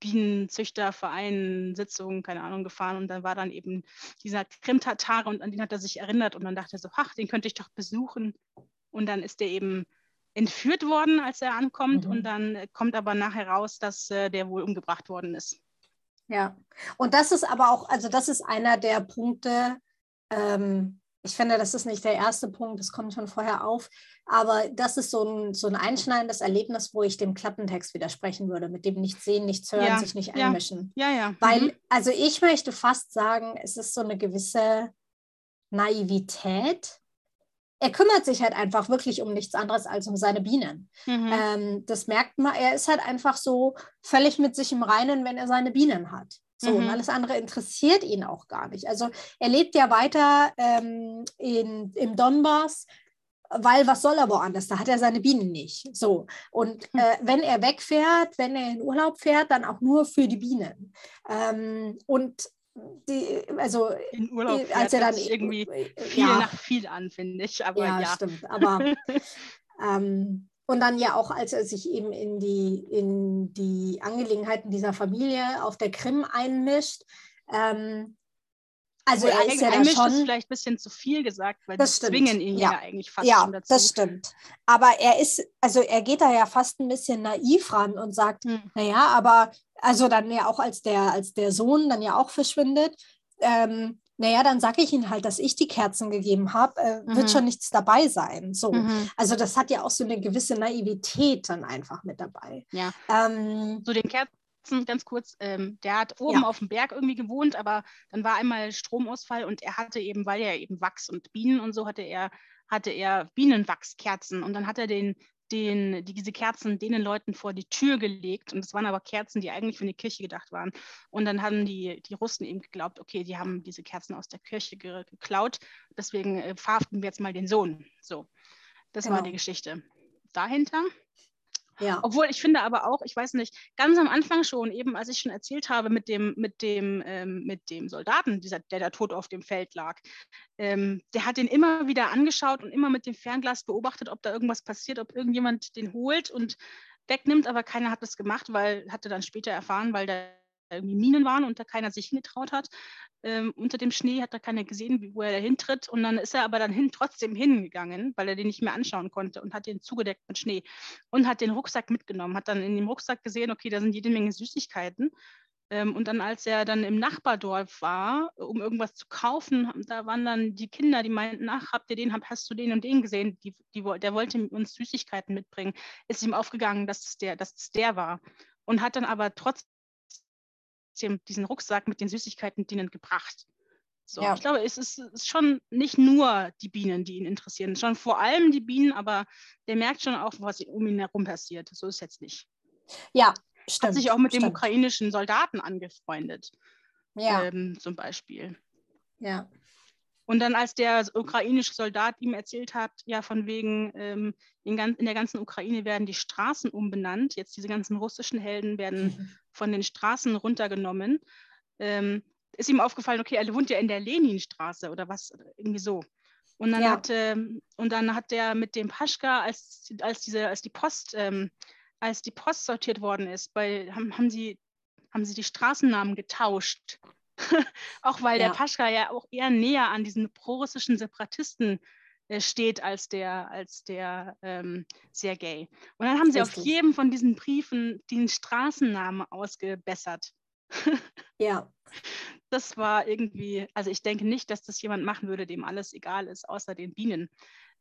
[SPEAKER 3] Bienenzüchterverein, Sitzung, keine Ahnung, gefahren und dann war dann eben dieser Krim-Tatare und an den hat er sich erinnert und dann dachte er so, ach, den könnte ich doch besuchen. Und dann ist der eben entführt worden, als er ankommt. Mhm. Und dann kommt aber nachher raus, dass äh, der wohl umgebracht worden ist.
[SPEAKER 2] Ja, und das ist aber auch, also das ist einer der Punkte, ähm, ich finde, das ist nicht der erste Punkt, das kommt schon vorher auf. Aber das ist so ein, so ein einschneidendes Erlebnis, wo ich dem Klappentext widersprechen würde, mit dem nichts sehen, nichts hören,
[SPEAKER 3] Ja,
[SPEAKER 2] sich nicht
[SPEAKER 3] ja.
[SPEAKER 2] einmischen.
[SPEAKER 3] Ja, ja.
[SPEAKER 2] Weil,
[SPEAKER 3] Mhm.
[SPEAKER 2] also ich möchte fast sagen, es ist so eine gewisse Naivität. Er kümmert sich halt einfach wirklich um nichts anderes als um seine Bienen.
[SPEAKER 3] Mhm.
[SPEAKER 2] Ähm, das merkt man, er ist halt einfach so völlig mit sich im Reinen, wenn er seine Bienen hat. So, und
[SPEAKER 3] Mhm.
[SPEAKER 2] alles andere interessiert ihn auch gar nicht. Also er lebt ja weiter ähm, in, im Donbass, weil was soll er woanders? Da hat er seine Bienen nicht. So. Und
[SPEAKER 3] Hm.
[SPEAKER 2] äh, wenn er wegfährt, wenn er in Urlaub fährt, dann auch nur für die Bienen. Ähm, und die, also
[SPEAKER 3] In Urlaub
[SPEAKER 2] äh, als
[SPEAKER 3] fährt,
[SPEAKER 2] er dann
[SPEAKER 3] irgendwie viel
[SPEAKER 2] ja,
[SPEAKER 3] nach viel an, finde ich. Aber
[SPEAKER 2] ja,
[SPEAKER 3] ja.
[SPEAKER 2] stimmt. Aber ähm, und dann ja auch, als er sich eben in die, in die Angelegenheiten dieser Familie auf der Krim einmischt. Ähm, also er ist ja da
[SPEAKER 3] einmischt ist
[SPEAKER 2] schon.
[SPEAKER 3] vielleicht ein bisschen zu viel gesagt, weil
[SPEAKER 2] Das stimmt,
[SPEAKER 3] zwingen ihn ja,
[SPEAKER 2] ja.
[SPEAKER 3] eigentlich fast
[SPEAKER 2] Ja,
[SPEAKER 3] schon dazu.
[SPEAKER 2] das stimmt. Aber er ist, also er geht da ja fast ein bisschen naiv ran und sagt,
[SPEAKER 3] Hm.
[SPEAKER 2] naja, aber also dann ja auch als der, als der Sohn dann ja auch verschwindet, ähm, naja, dann sage ich ihm halt, dass ich die Kerzen gegeben habe, äh,
[SPEAKER 3] Mhm.
[SPEAKER 2] wird schon nichts dabei sein. So.
[SPEAKER 3] Mhm.
[SPEAKER 2] Also das hat ja auch so eine gewisse Naivität dann einfach mit dabei.
[SPEAKER 3] Ja.
[SPEAKER 2] Ähm,
[SPEAKER 3] So den Kerzen, ganz kurz, ähm, der hat oben
[SPEAKER 2] Ja.
[SPEAKER 3] auf dem Berg irgendwie gewohnt, aber dann war einmal Stromausfall und er hatte eben, weil er eben Wachs und Bienen und so hatte er, hatte er Bienenwachskerzen und dann hat er den, den, die, diese Kerzen denen Leuten vor die Tür gelegt und es waren aber Kerzen, die eigentlich für eine Kirche gedacht waren. Und dann haben die, die Russen eben geglaubt, okay, die haben diese Kerzen aus der Kirche ge geklaut, deswegen äh, verhaften wir jetzt mal den Sohn. So, das war
[SPEAKER 2] Genau.
[SPEAKER 3] die Geschichte. Dahinter
[SPEAKER 2] ja.
[SPEAKER 3] obwohl ich finde aber auch, ich weiß nicht, ganz am Anfang schon, eben als ich schon erzählt habe mit dem, mit dem, ähm, mit dem Soldaten, dieser, der da tot auf dem Feld lag, ähm, der hat den immer wieder angeschaut und immer mit dem Fernglas beobachtet, ob da irgendwas passiert, ob irgendjemand den holt und wegnimmt, aber keiner hat das gemacht, weil, hatte dann später erfahren, weil da irgendwie Minen waren und da keiner sich hingetraut hat. Ähm, unter dem Schnee hat da keiner gesehen, wo er da hintritt. Und dann ist er aber dann hin, trotzdem hingegangen, weil er den nicht mehr anschauen konnte und hat den zugedeckt mit Schnee und hat den Rucksack mitgenommen, hat dann in dem Rucksack gesehen, okay, da sind jede Menge Süßigkeiten. Ähm, und dann, als er dann im Nachbardorf war, um irgendwas zu kaufen, da waren dann die Kinder, die meinten, ach, habt ihr den, hast du den und den gesehen? Die, die, der wollte uns Süßigkeiten mitbringen. Ist ihm aufgegangen, dass es der, dass es der war. Und hat dann aber trotzdem diesen Rucksack mit den Süßigkeiten denen gebracht. So,
[SPEAKER 2] Ja.
[SPEAKER 3] ich glaube, es ist, es ist schon nicht nur die Bienen, die ihn interessieren, schon vor allem die Bienen, aber der merkt schon auch, was um ihn herum passiert. So ist es jetzt nicht.
[SPEAKER 2] ja, stimmt.
[SPEAKER 3] Hat sich auch mit dem
[SPEAKER 2] stimmt.
[SPEAKER 3] ukrainischen Soldaten angefreundet,
[SPEAKER 2] Ja,
[SPEAKER 3] ähm, zum Beispiel.
[SPEAKER 2] ja.
[SPEAKER 3] Und dann, als der ukrainische Soldat ihm erzählt hat, ja, von wegen, ähm, in, in der ganzen Ukraine werden die Straßen umbenannt, jetzt diese ganzen russischen Helden werden von den Straßen runtergenommen, ähm, ist ihm aufgefallen, okay, er wohnt ja in der Leninstraße oder was, irgendwie so. Und dann,
[SPEAKER 2] Ja.
[SPEAKER 3] hat, ähm, und dann hat der mit dem Paschka, als, als, diese, als die Post, ähm, als die Post sortiert worden ist, bei, haben, haben, sie, haben sie die Straßennamen getauscht. auch weil
[SPEAKER 2] Ja.
[SPEAKER 3] der Paschka ja auch eher näher an diesen prorussischen Separatisten äh, steht als der, als der ähm, Sergei. Und dann haben sie auf jedem von diesen Briefen den Straßennamen ausgebessert.
[SPEAKER 2] Ja,
[SPEAKER 3] Das war irgendwie, also ich denke nicht, dass das jemand machen würde, dem alles egal ist, außer den Bienen.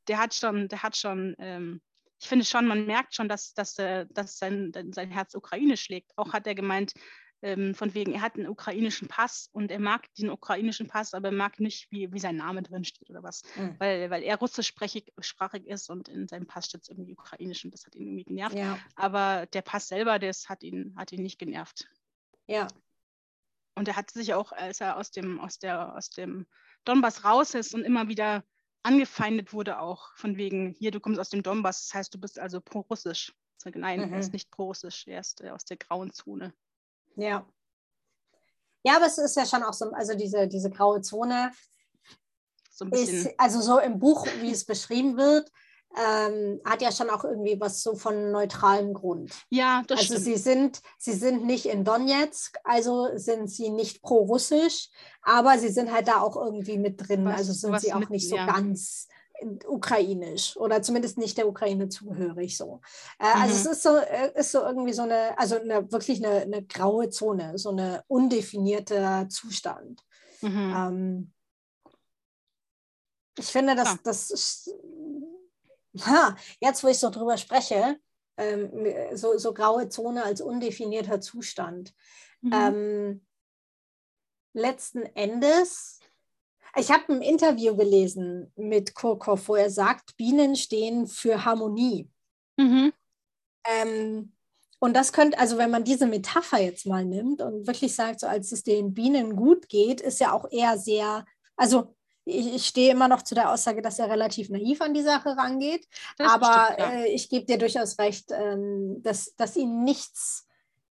[SPEAKER 3] Der hat schon, der hat schon, ähm, ich finde schon, man merkt schon, dass, dass, äh, dass sein, sein Herz Ukraine schlägt. Auch hat er gemeint, ähm, von wegen, er hat einen ukrainischen Pass und er mag den ukrainischen Pass, aber er mag nicht, wie, wie sein Name drin steht oder was.
[SPEAKER 2] Mhm.
[SPEAKER 3] Weil, weil er russischsprachig sprachig ist und in seinem Pass steht es irgendwie ukrainisch und das hat ihn irgendwie genervt.
[SPEAKER 2] ja,
[SPEAKER 3] Aber der Pass selber, das hat ihn, hat ihn nicht genervt.
[SPEAKER 2] ja.
[SPEAKER 3] Und er hat sich auch, als er aus dem, aus der, aus dem Donbass raus ist und immer wieder angefeindet wurde, auch von wegen, hier, du kommst aus dem Donbass, das heißt, du bist also pro-russisch. Nein,
[SPEAKER 2] Mhm.
[SPEAKER 3] er ist nicht pro-russisch, er ist äh, aus der grauen Zone.
[SPEAKER 2] Ja. Ja, aber es ist ja schon auch so, also diese, diese graue Zone
[SPEAKER 3] So
[SPEAKER 2] ist, also so im Buch, wie es beschrieben wird, ähm, hat ja schon auch irgendwie was so von neutralem Grund.
[SPEAKER 3] ja, das
[SPEAKER 2] also
[SPEAKER 3] stimmt.
[SPEAKER 2] sie sind, sie sind nicht in Donetsk, also sind sie nicht pro-russisch, aber sie sind halt da auch irgendwie mit drin.
[SPEAKER 3] Was-
[SPEAKER 2] also sind sie auch
[SPEAKER 3] mit-
[SPEAKER 2] nicht so
[SPEAKER 3] ja.
[SPEAKER 2] ganz ukrainisch oder zumindest nicht der Ukraine zugehörig so. Äh, Also
[SPEAKER 3] Mhm.
[SPEAKER 2] es ist so, äh, ist so irgendwie so eine, also eine, wirklich eine, eine graue Zone, so eine undefinierte Zustand.
[SPEAKER 3] Mhm.
[SPEAKER 2] Ähm, Ich finde, dass
[SPEAKER 3] Ja.
[SPEAKER 2] das ist, ha, jetzt, wo ich so drüber spreche, ähm, so, so graue Zone als undefinierter Zustand.
[SPEAKER 3] Mhm.
[SPEAKER 2] Ähm, letzten Endes, ich habe ein Interview gelesen mit Kurkow, wo er sagt, Bienen stehen für Harmonie.
[SPEAKER 3] Mhm.
[SPEAKER 2] Ähm, und das könnte, also wenn man diese Metapher jetzt mal nimmt und wirklich sagt, so als es den Bienen gut geht, ist ja auch eher sehr, also ich, ich stehe immer noch zu der Aussage, dass er relativ naiv an die Sache rangeht.
[SPEAKER 3] Das
[SPEAKER 2] aber
[SPEAKER 3] stimmt, ja.
[SPEAKER 2] äh, ich gebe dir durchaus recht, ähm, dass, dass ihn nichts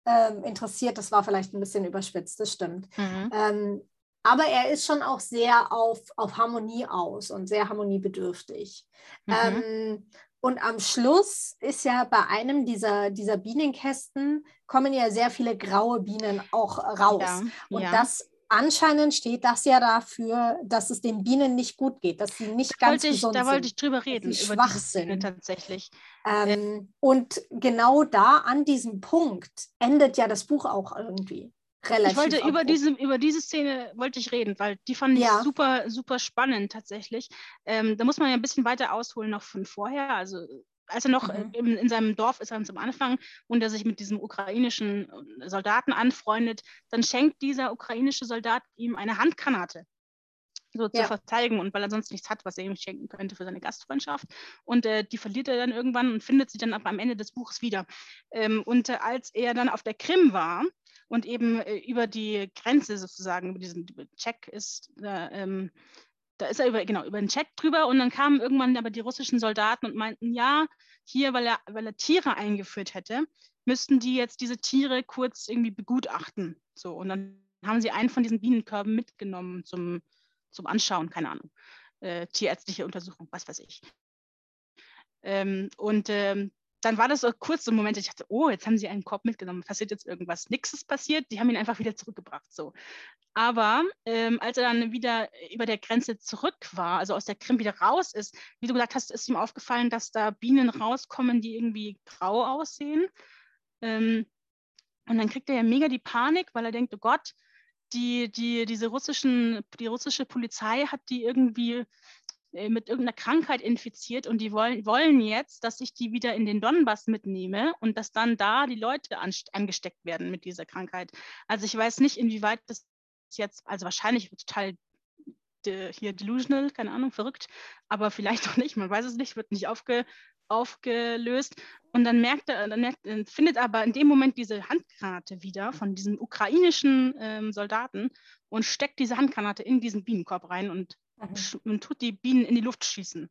[SPEAKER 2] ähm, interessiert. Das war vielleicht ein bisschen überspitzt, das stimmt.
[SPEAKER 3] Mhm.
[SPEAKER 2] Ähm, aber er ist schon auch sehr auf, auf Harmonie aus und sehr harmoniebedürftig.
[SPEAKER 3] Mhm.
[SPEAKER 2] Ähm, und am Schluss ist ja bei einem dieser, dieser Bienenkästen kommen ja sehr viele graue Bienen auch raus.
[SPEAKER 3] Ja,
[SPEAKER 2] Und
[SPEAKER 3] ja.
[SPEAKER 2] das anscheinend steht das ja dafür, dass es den Bienen nicht gut geht, dass sie nicht ganz
[SPEAKER 3] wollte ich,
[SPEAKER 2] gesund
[SPEAKER 3] da
[SPEAKER 2] sind.
[SPEAKER 3] wollte ich drüber reden, über
[SPEAKER 2] schwach sind.
[SPEAKER 3] tatsächlich.
[SPEAKER 2] Ähm, und genau da an diesem Punkt endet ja das Buch auch irgendwie. Relativ
[SPEAKER 3] Ich wollte über diese, über diese Szene wollte ich reden, weil die fand ich
[SPEAKER 2] Ja.
[SPEAKER 3] super, super spannend tatsächlich. Ähm, da muss man ja ein bisschen weiter ausholen noch von vorher. Also als er noch
[SPEAKER 2] Mhm.
[SPEAKER 3] äh, in, in seinem Dorf ist, ganz am Anfang, und er sich mit diesem ukrainischen äh, Soldaten anfreundet, dann schenkt dieser ukrainische Soldat ihm eine Handgranate. So zur
[SPEAKER 2] Ja.
[SPEAKER 3] Verteidigung und weil er sonst nichts hat, was er ihm schenken könnte für seine Gastfreundschaft. Und äh, die verliert er dann irgendwann und findet sie dann aber am Ende des Buches wieder. Ähm, und äh, als er dann auf der Krim war und eben äh, über die Grenze sozusagen, über diesen Check ist, da, ähm, da ist er über, genau, über den Check drüber und dann kamen irgendwann aber die russischen Soldaten und meinten, ja, hier, weil er, weil er Tiere eingeführt hätte, müssten die jetzt diese Tiere kurz irgendwie begutachten. So, und dann haben sie einen von diesen Bienenkörben mitgenommen zum, zum Anschauen, keine Ahnung, äh, tierärztliche Untersuchung, was weiß ich. Ähm, und ähm, dann war das so kurz so ein Moment, ich dachte, oh, jetzt haben sie einen Korb mitgenommen, passiert jetzt irgendwas. Nichts ist passiert, die haben ihn einfach wieder zurückgebracht. So. Aber ähm, als er dann wieder über der Grenze zurück war, also aus der Krim wieder raus ist, wie du gesagt hast, ist ihm aufgefallen, dass da Bienen rauskommen, die irgendwie grau aussehen. Ähm, und dann kriegt er ja mega die Panik, weil er denkt, oh Gott, die, die, diese russischen, die russische Polizei hat die irgendwie mit irgendeiner Krankheit infiziert und die wollen, wollen jetzt, dass ich die wieder in den Donbass mitnehme und dass dann da die Leute angesteckt werden mit dieser Krankheit. Also ich weiß nicht, inwieweit das jetzt, also wahrscheinlich total de, hier delusional, keine Ahnung, verrückt, aber vielleicht auch nicht, man weiß es nicht, wird nicht aufge, aufgelöst. Und dann merkt er, dann merkt, findet aber in dem Moment diese Handgranate wieder von diesem ukrainischen ähm, Soldaten und steckt diese Handgranate in diesen Bienenkorb rein und,
[SPEAKER 2] Mhm.
[SPEAKER 3] und tut die Bienen in die Luft schießen.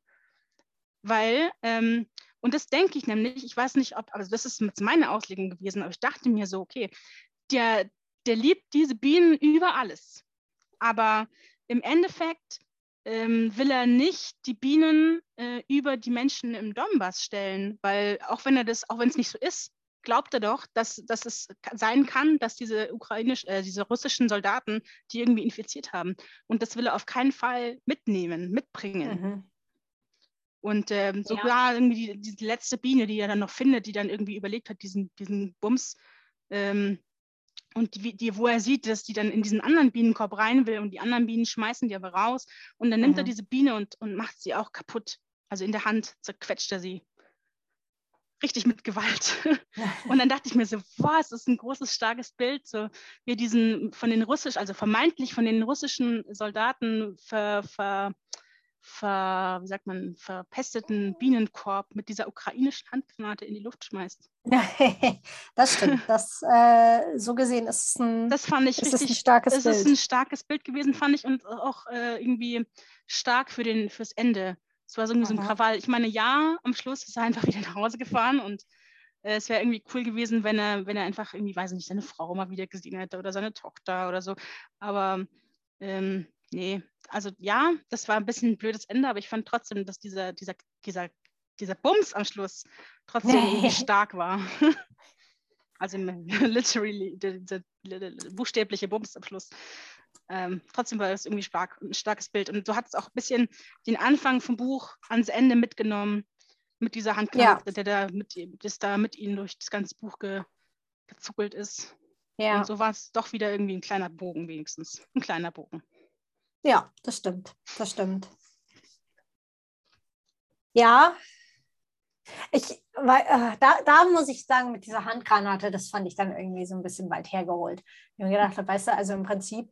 [SPEAKER 3] Weil, ähm, und das denke ich nämlich, ich weiß nicht, ob, also das ist jetzt meine Auslegung gewesen, aber ich dachte mir so, okay, der, der liebt diese Bienen über alles. Aber im Endeffekt ähm, will er nicht die Bienen äh, über die Menschen im Donbass stellen, weil auch wenn er das, auch wenn es nicht so ist, glaubt er doch, dass, dass es sein kann, dass diese ukrainisch, äh, diese russischen Soldaten die irgendwie infiziert haben. Und das will er auf keinen Fall mitnehmen, mitbringen.
[SPEAKER 2] Mhm.
[SPEAKER 3] Und ähm,
[SPEAKER 2] Ja.
[SPEAKER 3] sogar irgendwie die, die letzte Biene, die er dann noch findet, die dann irgendwie überlegt hat, diesen, diesen Bums, ähm, und die, die, wo er sieht, dass die dann in diesen anderen Bienenkorb rein will und die anderen Bienen schmeißen die aber raus. Und dann nimmt er
[SPEAKER 2] Mhm.
[SPEAKER 3] diese Biene und, und macht sie auch kaputt. Also in der Hand zerquetscht er sie. Richtig mit Gewalt. Und dann dachte ich mir so, wow, es ist ein großes, starkes Bild, so wie diesen von den russischen, also vermeintlich von den russischen Soldaten ver, ver, ver, wie sagt man, verpesteten Bienenkorb mit dieser ukrainischen Handgranate in die Luft schmeißt.
[SPEAKER 2] das stimmt. Das, äh, so gesehen ist es ein,
[SPEAKER 3] Das fand ich
[SPEAKER 2] es ein
[SPEAKER 3] richtig
[SPEAKER 2] starkes
[SPEAKER 3] es ist ein
[SPEAKER 2] Bild.
[SPEAKER 3] starkes Bild gewesen, fand ich, und auch äh, irgendwie stark für den, fürs Ende. Es war so, irgendwie so ein. Krawall. Ich meine, ja, am Schluss ist er einfach wieder nach Hause gefahren und äh, es wäre irgendwie cool gewesen, wenn er, wenn er einfach irgendwie, weiß ich nicht, seine Frau mal wieder gesehen hätte oder seine Tochter oder so. Aber ähm, nee, also ja, das war ein bisschen ein blödes Ende, aber ich fand trotzdem, dass dieser, dieser, dieser, dieser Bums am Schluss trotzdem stark war. Also literally, der, der, der buchstäbliche Bums am Schluss. Ähm, trotzdem war das irgendwie stark, ein starkes Bild. Und du hattest auch ein bisschen den Anfang vom Buch ans Ende mitgenommen mit dieser Handgranate, der da mit, das da mit ihnen durch das ganze Buch ge, gezuckelt ist.
[SPEAKER 2] Ja.
[SPEAKER 3] Und so war es doch wieder irgendwie ein kleiner Bogen wenigstens. Ein kleiner Bogen.
[SPEAKER 2] ja, das stimmt. Das stimmt. Ja. Ich, weil, äh, da, da muss ich sagen, mit dieser Handgranate, das fand ich dann irgendwie so ein bisschen weit hergeholt. Ich habe mir gedacht, weißt du, also im Prinzip,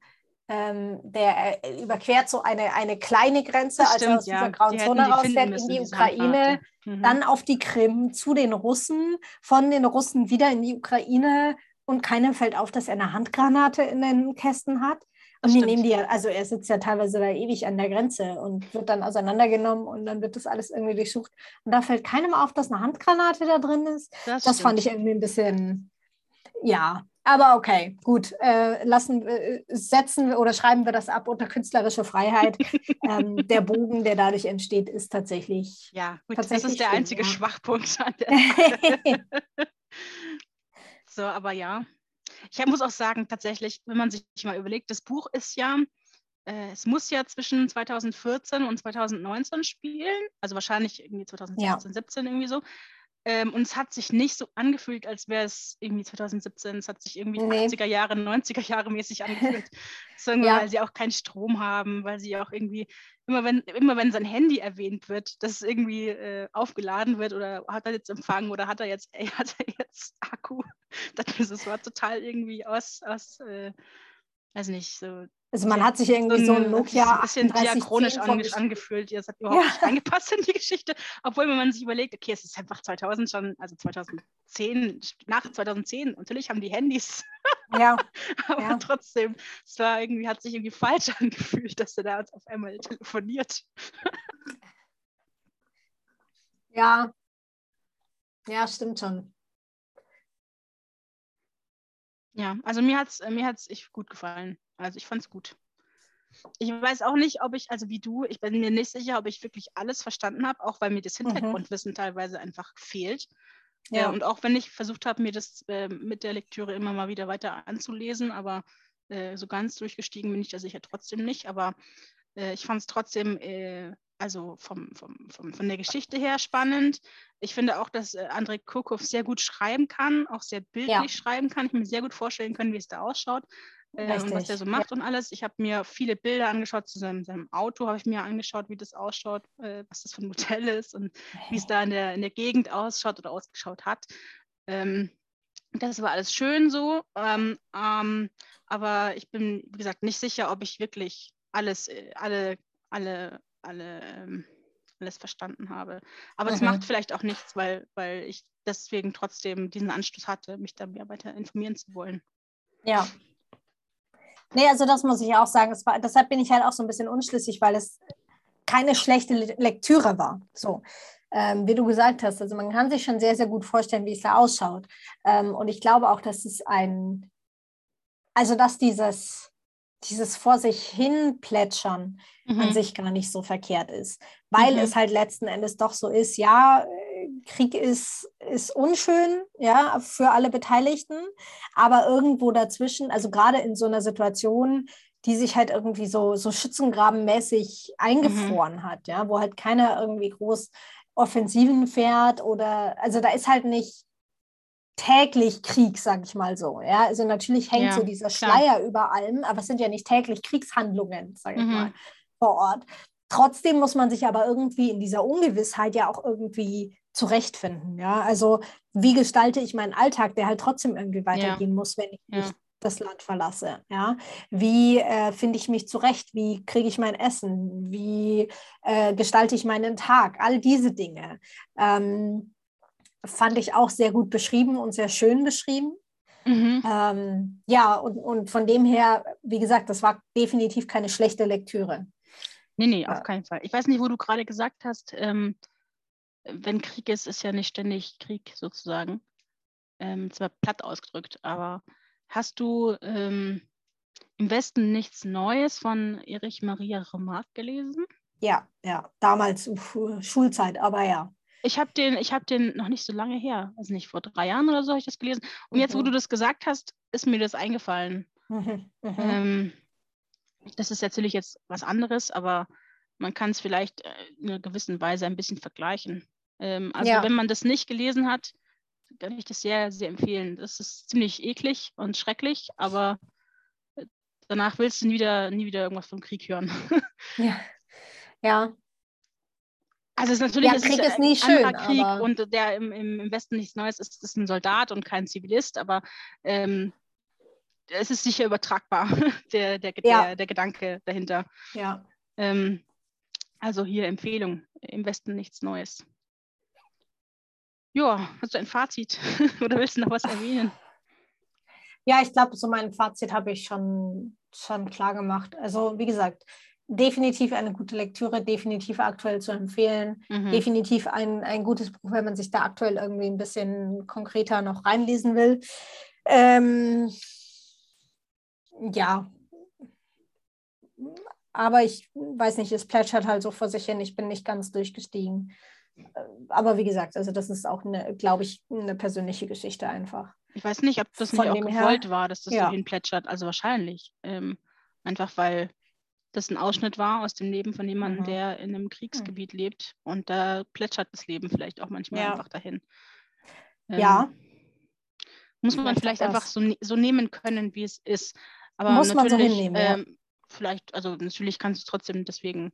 [SPEAKER 2] ähm, der äh, überquert so eine, eine kleine Grenze,
[SPEAKER 3] Das
[SPEAKER 2] als er
[SPEAKER 3] stimmt,
[SPEAKER 2] aus
[SPEAKER 3] ja.
[SPEAKER 2] dieser grauen
[SPEAKER 3] Die
[SPEAKER 2] Zone rausfährt, in die Ukraine.
[SPEAKER 3] Mhm.
[SPEAKER 2] dann auf die Krim, zu den Russen, von den Russen wieder in die Ukraine und keinem fällt auf, dass er eine Handgranate in den Kästen hat. Und
[SPEAKER 3] Das
[SPEAKER 2] die
[SPEAKER 3] stimmt.
[SPEAKER 2] nehmen die ja, also er sitzt ja teilweise da ewig an der Grenze und wird dann auseinandergenommen und dann wird das alles irgendwie durchsucht. Und da fällt keinem auf, dass eine Handgranate da drin ist.
[SPEAKER 3] das
[SPEAKER 2] Das fand ich irgendwie ein bisschen, ja, aber okay, gut. Äh, lassen, äh, setzen wir oder schreiben wir das ab unter künstlerische Freiheit. ähm, der Bogen, der dadurch entsteht, ist tatsächlich.
[SPEAKER 3] Ja, gut, das
[SPEAKER 2] tatsächlich
[SPEAKER 3] ist der
[SPEAKER 2] schön,
[SPEAKER 3] einzige
[SPEAKER 2] ja.
[SPEAKER 3] Schwachpunkt an der So, aber ja. Ich muss auch sagen, tatsächlich, wenn man sich mal überlegt, das Buch ist ja, äh, es muss ja zwischen 2014 und 2019 spielen, also wahrscheinlich irgendwie 2016, 17 irgendwie so. Ähm, und es hat sich nicht so angefühlt, als wäre es irgendwie 2017. Es hat sich irgendwie
[SPEAKER 2] Nee.
[SPEAKER 3] 80er Jahre, 90er Jahre mäßig angefühlt. Sondern
[SPEAKER 2] Ja.
[SPEAKER 3] weil sie auch keinen Strom haben, weil sie auch irgendwie, immer wenn, immer wenn sein Handy erwähnt wird, dass es irgendwie äh, aufgeladen wird oder hat er jetzt Empfang oder hat er jetzt, ey, hat er jetzt Akku, es war total irgendwie aus, aus äh, weiß nicht, so
[SPEAKER 2] Also man hat sich irgendwie so ein Nokia
[SPEAKER 3] ein bisschen
[SPEAKER 2] 3810
[SPEAKER 3] diachronisch ange angefühlt. Ja, Es hat überhaupt
[SPEAKER 2] Ja.
[SPEAKER 3] nicht reingepasst in die Geschichte. Obwohl, wenn man sich überlegt, okay, es ist einfach 2000 schon, also 2010, nach 2010, natürlich haben die Handys,
[SPEAKER 2] Ja,
[SPEAKER 3] aber
[SPEAKER 2] Ja.
[SPEAKER 3] trotzdem, es war irgendwie, hat sich irgendwie falsch angefühlt, dass er da jetzt auf einmal telefoniert.
[SPEAKER 2] ja. Ja, stimmt schon.
[SPEAKER 3] Ja, also mir hat es mir hat's echt gut gefallen. Also ich fand es gut. Ich weiß auch nicht, ob ich, also wie du, ich bin mir nicht sicher, ob ich wirklich alles verstanden habe, auch weil mir das
[SPEAKER 2] Mhm.
[SPEAKER 3] Hintergrundwissen teilweise einfach fehlt.
[SPEAKER 2] Ja.
[SPEAKER 3] Äh, und auch wenn ich versucht habe, mir das äh, mit der Lektüre immer mal wieder weiter anzulesen, aber äh, so ganz durchgestiegen bin ich da sicher trotzdem nicht. Aber äh, ich fand es trotzdem, äh, also vom, vom, vom, von der Geschichte her spannend. Ich finde auch, dass äh, Andrei Kurkov sehr gut schreiben kann, auch sehr bildlich schreiben kann. Ich mir sehr gut vorstellen können, wie es da ausschaut. Äh, und was der so
[SPEAKER 2] ja.
[SPEAKER 3] macht und alles. Ich habe mir viele Bilder angeschaut zu seinem, seinem Auto, habe ich mir angeschaut, wie das ausschaut, äh, was das für ein Modell ist und wie es da in der, in der Gegend ausschaut oder ausgeschaut hat. Ähm, das war alles schön so, ähm, ähm, aber ich bin, wie gesagt, nicht sicher, ob ich wirklich alles, äh, alle, alle, alle, ähm, alles verstanden habe. Aber es
[SPEAKER 2] Mhm.
[SPEAKER 3] macht vielleicht auch nichts, weil, weil ich deswegen trotzdem diesen Anstoß hatte, mich da mehr weiter informieren zu wollen.
[SPEAKER 2] Ja. Nee, also das muss ich auch sagen. Es war, deshalb bin ich halt auch so ein bisschen unschlüssig, weil es keine schlechte Le- Lektüre war. So, ähm, wie du gesagt hast, also man kann sich schon sehr, sehr gut vorstellen, wie es da ausschaut. Ähm, und ich glaube auch, dass es ein, also dass dieses, dieses vor sich hin plätschern an
[SPEAKER 3] Mhm.
[SPEAKER 2] sich gar nicht so verkehrt ist, weil
[SPEAKER 3] Mhm.
[SPEAKER 2] es halt letzten Endes doch so ist, ja, Krieg ist, ist unschön, ja, für alle Beteiligten, aber irgendwo dazwischen, also gerade in so einer Situation, die sich halt irgendwie so, so schützengrabenmäßig eingefroren hat, ja, wo halt keiner irgendwie groß Offensiven fährt oder, also da ist halt nicht täglich Krieg, sag ich mal so, ja, also natürlich hängt
[SPEAKER 3] Ja,
[SPEAKER 2] so dieser
[SPEAKER 3] klar.
[SPEAKER 2] Schleier über allem, aber es sind ja nicht täglich Kriegshandlungen, sag ich
[SPEAKER 3] Mhm.
[SPEAKER 2] mal, vor Ort. Trotzdem muss man sich aber irgendwie in dieser Ungewissheit ja auch irgendwie zurechtfinden. Ja, also wie gestalte ich meinen Alltag, der halt trotzdem irgendwie weitergehen muss, wenn ich
[SPEAKER 3] Ja.
[SPEAKER 2] nicht das Land verlasse. Ja, wie äh, finde ich mich zurecht? Wie kriege ich mein Essen? Wie äh, gestalte ich meinen Tag? All diese Dinge ähm, fand ich auch sehr gut beschrieben und sehr schön beschrieben.
[SPEAKER 3] Mhm.
[SPEAKER 2] Ähm, ja, und, und von dem her, wie gesagt, das war definitiv keine schlechte Lektüre.
[SPEAKER 3] Nee, nee, auf
[SPEAKER 2] Ja.
[SPEAKER 3] keinen Fall. Ich weiß nicht, wo du gerade gesagt hast, ähm, wenn Krieg ist, ist ja nicht ständig Krieg sozusagen. Ähm, zwar platt ausgedrückt, aber hast du ähm, im Westen nichts Neues von Erich Maria Remarque gelesen?
[SPEAKER 2] Ja, ja, damals uff, Schulzeit, aber ja.
[SPEAKER 3] Ich habe den, ich habe den noch nicht so lange her, also nicht vor drei Jahren oder so habe ich das gelesen. Und jetzt, wo
[SPEAKER 2] Mhm.
[SPEAKER 3] du das gesagt hast, ist mir das eingefallen.
[SPEAKER 2] Mhm, mhm.
[SPEAKER 3] Ähm, das ist natürlich jetzt was anderes, aber man kann es vielleicht äh, in einer gewissen Weise ein bisschen vergleichen. Ähm, also
[SPEAKER 2] Ja.
[SPEAKER 3] wenn man das nicht gelesen hat, kann ich das sehr, sehr empfehlen. Das ist ziemlich eklig und schrecklich, aber äh, danach willst du nie wieder, nie wieder irgendwas vom Krieg hören.
[SPEAKER 2] Ja. Ja.
[SPEAKER 3] Also es ist natürlich
[SPEAKER 2] Ja, Krieg
[SPEAKER 3] ist
[SPEAKER 2] ist
[SPEAKER 3] ein
[SPEAKER 2] nie schön,
[SPEAKER 3] anderer Krieg und der im, im, im Westen nichts Neues ist, ist ein Soldat und kein Zivilist, aber ähm, es ist sicher übertragbar, der, der,
[SPEAKER 2] Ja.
[SPEAKER 3] der, der Gedanke dahinter.
[SPEAKER 2] Ja.
[SPEAKER 3] Ähm, also hier Empfehlung, im Westen nichts Neues. Ja, hast du ein Fazit oder willst du noch was erwähnen?
[SPEAKER 2] Ja, ich glaube, so mein Fazit habe ich schon, schon klar gemacht. Also, wie gesagt, definitiv eine gute Lektüre, definitiv aktuell zu empfehlen.
[SPEAKER 3] Mhm.
[SPEAKER 2] Definitiv ein, ein gutes Buch, wenn man sich da aktuell irgendwie ein bisschen konkreter noch reinlesen will. Ähm, ja. Aber ich weiß nicht, es plätschert halt so vor sich hin. Ich bin nicht ganz durchgestiegen. Äh, Aber wie gesagt, also das ist auch eine, glaube ich, eine persönliche Geschichte einfach.
[SPEAKER 3] Ich weiß nicht, ob das
[SPEAKER 2] Von
[SPEAKER 3] nicht auch
[SPEAKER 2] dem her-
[SPEAKER 3] gewollt war, dass das
[SPEAKER 2] ja.
[SPEAKER 3] so hinplätschert. Also wahrscheinlich. Ähm, einfach weil das ein Ausschnitt war aus dem Leben von jemandem,
[SPEAKER 2] Mhm.
[SPEAKER 3] der in einem Kriegsgebiet lebt. Und da plätschert das Leben vielleicht auch manchmal
[SPEAKER 2] Ja.
[SPEAKER 3] einfach dahin.
[SPEAKER 2] Ja.
[SPEAKER 3] Ähm, Muss man
[SPEAKER 2] Vielleicht
[SPEAKER 3] vielleicht einfach so, ne- so nehmen können, wie es ist. Aber
[SPEAKER 2] Muss man so
[SPEAKER 3] natürlich,
[SPEAKER 2] hinnehmen, ja.
[SPEAKER 3] ähm, vielleicht, also natürlich kannst du es trotzdem deswegen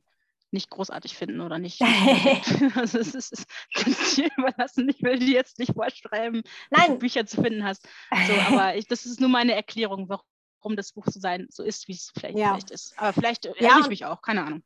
[SPEAKER 3] nicht großartig finden oder nicht. also es ist, es ist dir überlassen. Ich will dir jetzt nicht vorschreiben,
[SPEAKER 2] Nein,
[SPEAKER 3] Bücher zu finden hast. So, aber ich, das ist nur meine Erklärung, warum das Buch so sein, so ist, wie es vielleicht,
[SPEAKER 2] Ja.
[SPEAKER 3] vielleicht ist. Aber vielleicht
[SPEAKER 2] Ja,
[SPEAKER 3] ich mich auch, keine Ahnung.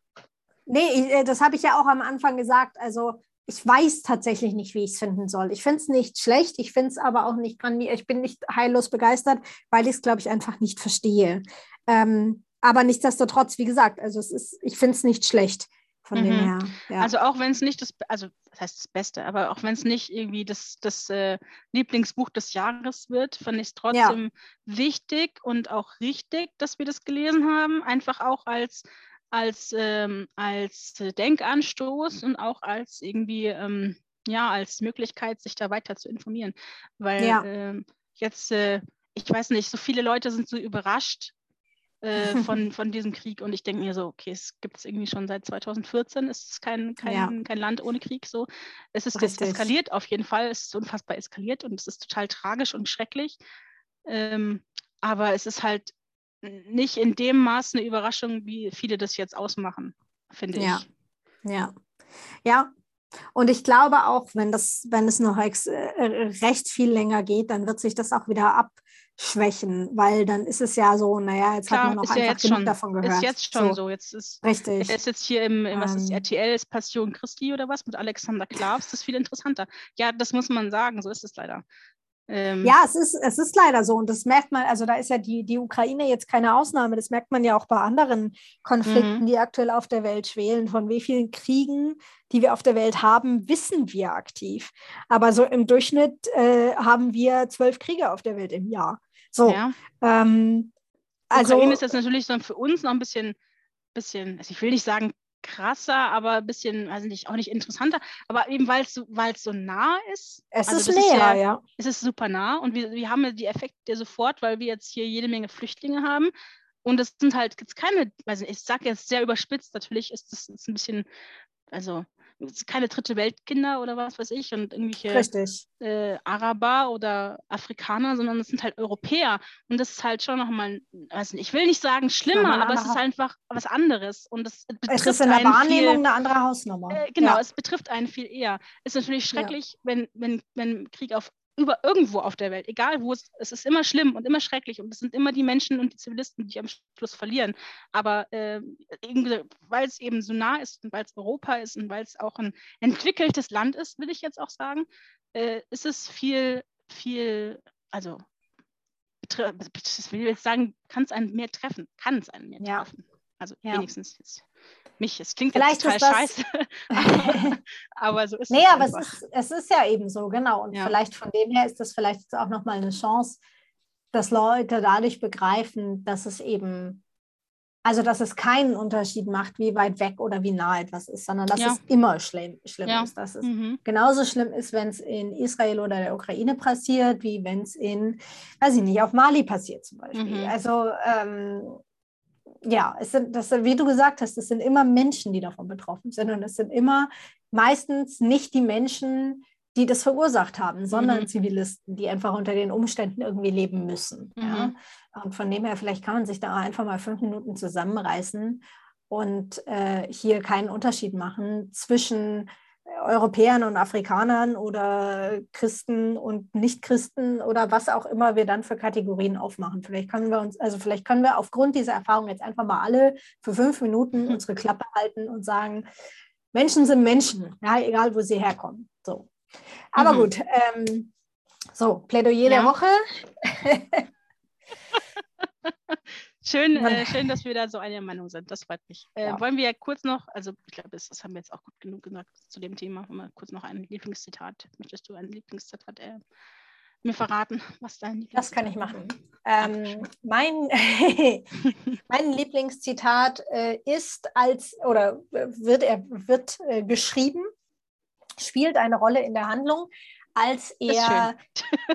[SPEAKER 2] Nee, äh, das habe ich ja auch am Anfang gesagt. Also ich weiß tatsächlich nicht, wie ich es finden soll. Ich finde es nicht schlecht, ich finde es aber auch nicht grandios. Ich bin nicht heillos begeistert, weil ich es, glaube ich, einfach nicht verstehe. Ähm, aber nichtsdestotrotz, wie gesagt, also es ist, ich finde es nicht schlecht von dem
[SPEAKER 3] Mhm.
[SPEAKER 2] her. Ja.
[SPEAKER 3] Also auch wenn es nicht das, also das heißt das Beste, aber auch wenn es nicht irgendwie das, das äh, Lieblingsbuch des Jahres wird, fand ich es trotzdem wichtig und auch richtig, dass wir das gelesen haben. Einfach auch als, als, ähm, als Denkanstoß und auch als irgendwie, ähm, ja, als Möglichkeit, sich da weiter zu informieren. Weil
[SPEAKER 2] Ja.
[SPEAKER 3] ähm, jetzt, äh, ich weiß nicht, so viele Leute sind so überrascht äh, von, von diesem Krieg und ich denke mir so, okay, es gibt es irgendwie schon seit 2014, es ist kein, kein,
[SPEAKER 2] Ja.
[SPEAKER 3] kein Land ohne Krieg so. Es ist
[SPEAKER 2] Richtig.
[SPEAKER 3] eskaliert, auf jeden Fall, es ist unfassbar eskaliert und es ist total tragisch und schrecklich. Ähm, aber es ist halt nicht in dem Maß eine Überraschung, wie viele das jetzt ausmachen, finde
[SPEAKER 2] Ja.
[SPEAKER 3] ich.
[SPEAKER 2] Ja, ja. Und ich glaube auch, wenn das, wenn es noch äh, recht viel länger geht, dann wird sich das auch wieder abschwächen, weil dann ist es ja so, naja, jetzt hat
[SPEAKER 3] Klar,
[SPEAKER 2] man noch
[SPEAKER 3] ja
[SPEAKER 2] einfach
[SPEAKER 3] jetzt
[SPEAKER 2] genug
[SPEAKER 3] schon,
[SPEAKER 2] davon gehört.
[SPEAKER 3] ist jetzt schon so. Jetzt ist,
[SPEAKER 2] Richtig.
[SPEAKER 3] ist jetzt hier im, im was ist
[SPEAKER 2] Ähm.
[SPEAKER 3] RTL, ist Passion Christi oder was mit Alexander Klavs, das ist viel interessanter. Ja, das muss man sagen, so ist es leider. Ähm,
[SPEAKER 2] Ja, es ist, es ist leider so. Und das merkt man, also da ist ja die, die Ukraine jetzt keine Ausnahme. Das merkt man ja auch bei anderen Konflikten,
[SPEAKER 3] Mhm.
[SPEAKER 2] die aktuell auf der Welt schwelen. Von wie vielen Kriegen, die wir auf der Welt haben, wissen wir aktiv. Aber so im Durchschnitt äh, haben wir zwölf Kriege auf der Welt im Jahr. So.
[SPEAKER 3] ja.
[SPEAKER 2] Ähm, also,
[SPEAKER 3] Ukraine ist jetzt natürlich so für uns noch ein bisschen, bisschen, also ich will nicht sagen krasser, aber ein bisschen, also nicht, auch nicht interessanter, aber eben weil es so, nah ist.
[SPEAKER 2] es
[SPEAKER 3] also
[SPEAKER 2] ist näher,
[SPEAKER 3] ja,
[SPEAKER 2] ja.
[SPEAKER 3] es ist super nah und wir, wir haben ja die Effekte sofort, weil wir jetzt hier jede Menge Flüchtlinge haben. Und es sind halt jetzt keine, also ich sage jetzt sehr überspitzt, natürlich ist das jetzt ein bisschen, also keine dritte Weltkinder oder was weiß ich und irgendwelche äh, Araber oder Afrikaner, sondern es sind halt Europäer. Und das ist halt schon nochmal, weiß nicht, ich will nicht sagen schlimmer, aber es ist einfach was anderes. Und es
[SPEAKER 2] Es
[SPEAKER 3] betrifft
[SPEAKER 2] ist in der Wahrnehmung
[SPEAKER 3] viel,
[SPEAKER 2] eine andere Hausnummer.
[SPEAKER 3] äh, genau,
[SPEAKER 2] Ja.
[SPEAKER 3] es betrifft einen viel eher. Ist natürlich
[SPEAKER 2] Ja.
[SPEAKER 3] schrecklich, wenn, wenn, wenn Krieg auf über irgendwo auf der Welt, egal wo es, es ist immer schlimm und immer schrecklich und es sind immer die Menschen und die Zivilisten, die am Schluss verlieren. Aber äh, weil es eben so nah ist und weil es Europa ist und weil es auch ein entwickeltes Land ist, will ich jetzt auch sagen, äh, ist es viel, viel, also ich will jetzt sagen, kann es einen mehr treffen, kann es einen mehr
[SPEAKER 2] Ja.
[SPEAKER 3] treffen. Also
[SPEAKER 2] Ja.
[SPEAKER 3] wenigstens jetzt mich. Es klingt
[SPEAKER 2] Vielleicht
[SPEAKER 3] total scheiße, aber, aber so ist
[SPEAKER 2] Nee,
[SPEAKER 3] es
[SPEAKER 2] aber es ist, es ist ja eben so, genau. Und
[SPEAKER 3] Ja.
[SPEAKER 2] vielleicht von dem her ist das vielleicht auch nochmal eine Chance, dass Leute dadurch begreifen, dass es eben, also dass es keinen Unterschied macht, wie weit weg oder wie nah etwas ist, sondern dass
[SPEAKER 3] Ja.
[SPEAKER 2] es immer schlimm, schlimm
[SPEAKER 3] Ja.
[SPEAKER 2] ist. Dass es
[SPEAKER 3] Mhm.
[SPEAKER 2] genauso schlimm ist, wenn es in Israel oder der Ukraine passiert, wie wenn es in, weiß ich nicht, auf Mali passiert zum Beispiel.
[SPEAKER 3] Mhm.
[SPEAKER 2] Also ähm, ja, es sind, das, wie du gesagt hast, es sind immer Menschen, die davon betroffen sind und es sind immer meistens nicht die Menschen, die das verursacht haben, sondern
[SPEAKER 3] Mhm.
[SPEAKER 2] Zivilisten, die einfach unter den Umständen irgendwie leben müssen. Ja?
[SPEAKER 3] Mhm.
[SPEAKER 2] Und von dem her, vielleicht kann man sich da einfach mal fünf Minuten zusammenreißen und äh, hier keinen Unterschied machen zwischen Europäern und Afrikanern oder Christen und Nichtchristen oder was auch immer wir dann für Kategorien aufmachen. Vielleicht können wir uns, also vielleicht können wir aufgrund dieser Erfahrung jetzt einfach mal alle für fünf Minuten hm. unsere Klappe halten und sagen, Menschen sind Menschen, ja, egal wo sie herkommen. So. Aber mhm. gut, ähm, so, Plädoyer ja. der Woche.
[SPEAKER 3] Schön, äh, schön, dass wir da so einer Meinung sind. Das freut mich. Äh, ja. Wollen wir kurz noch, also ich glaube, das, das, haben wir jetzt auch gut genug gesagt zu dem Thema. Mal kurz noch ein Lieblingszitat. Möchtest du ein Lieblingszitat äh, mir verraten, was dein
[SPEAKER 2] Lieblingszitat Das kann ich machen. Ähm, mein, mein Lieblingszitat äh, ist als oder wird er wird äh, geschrieben, spielt eine Rolle in der Handlung, als er.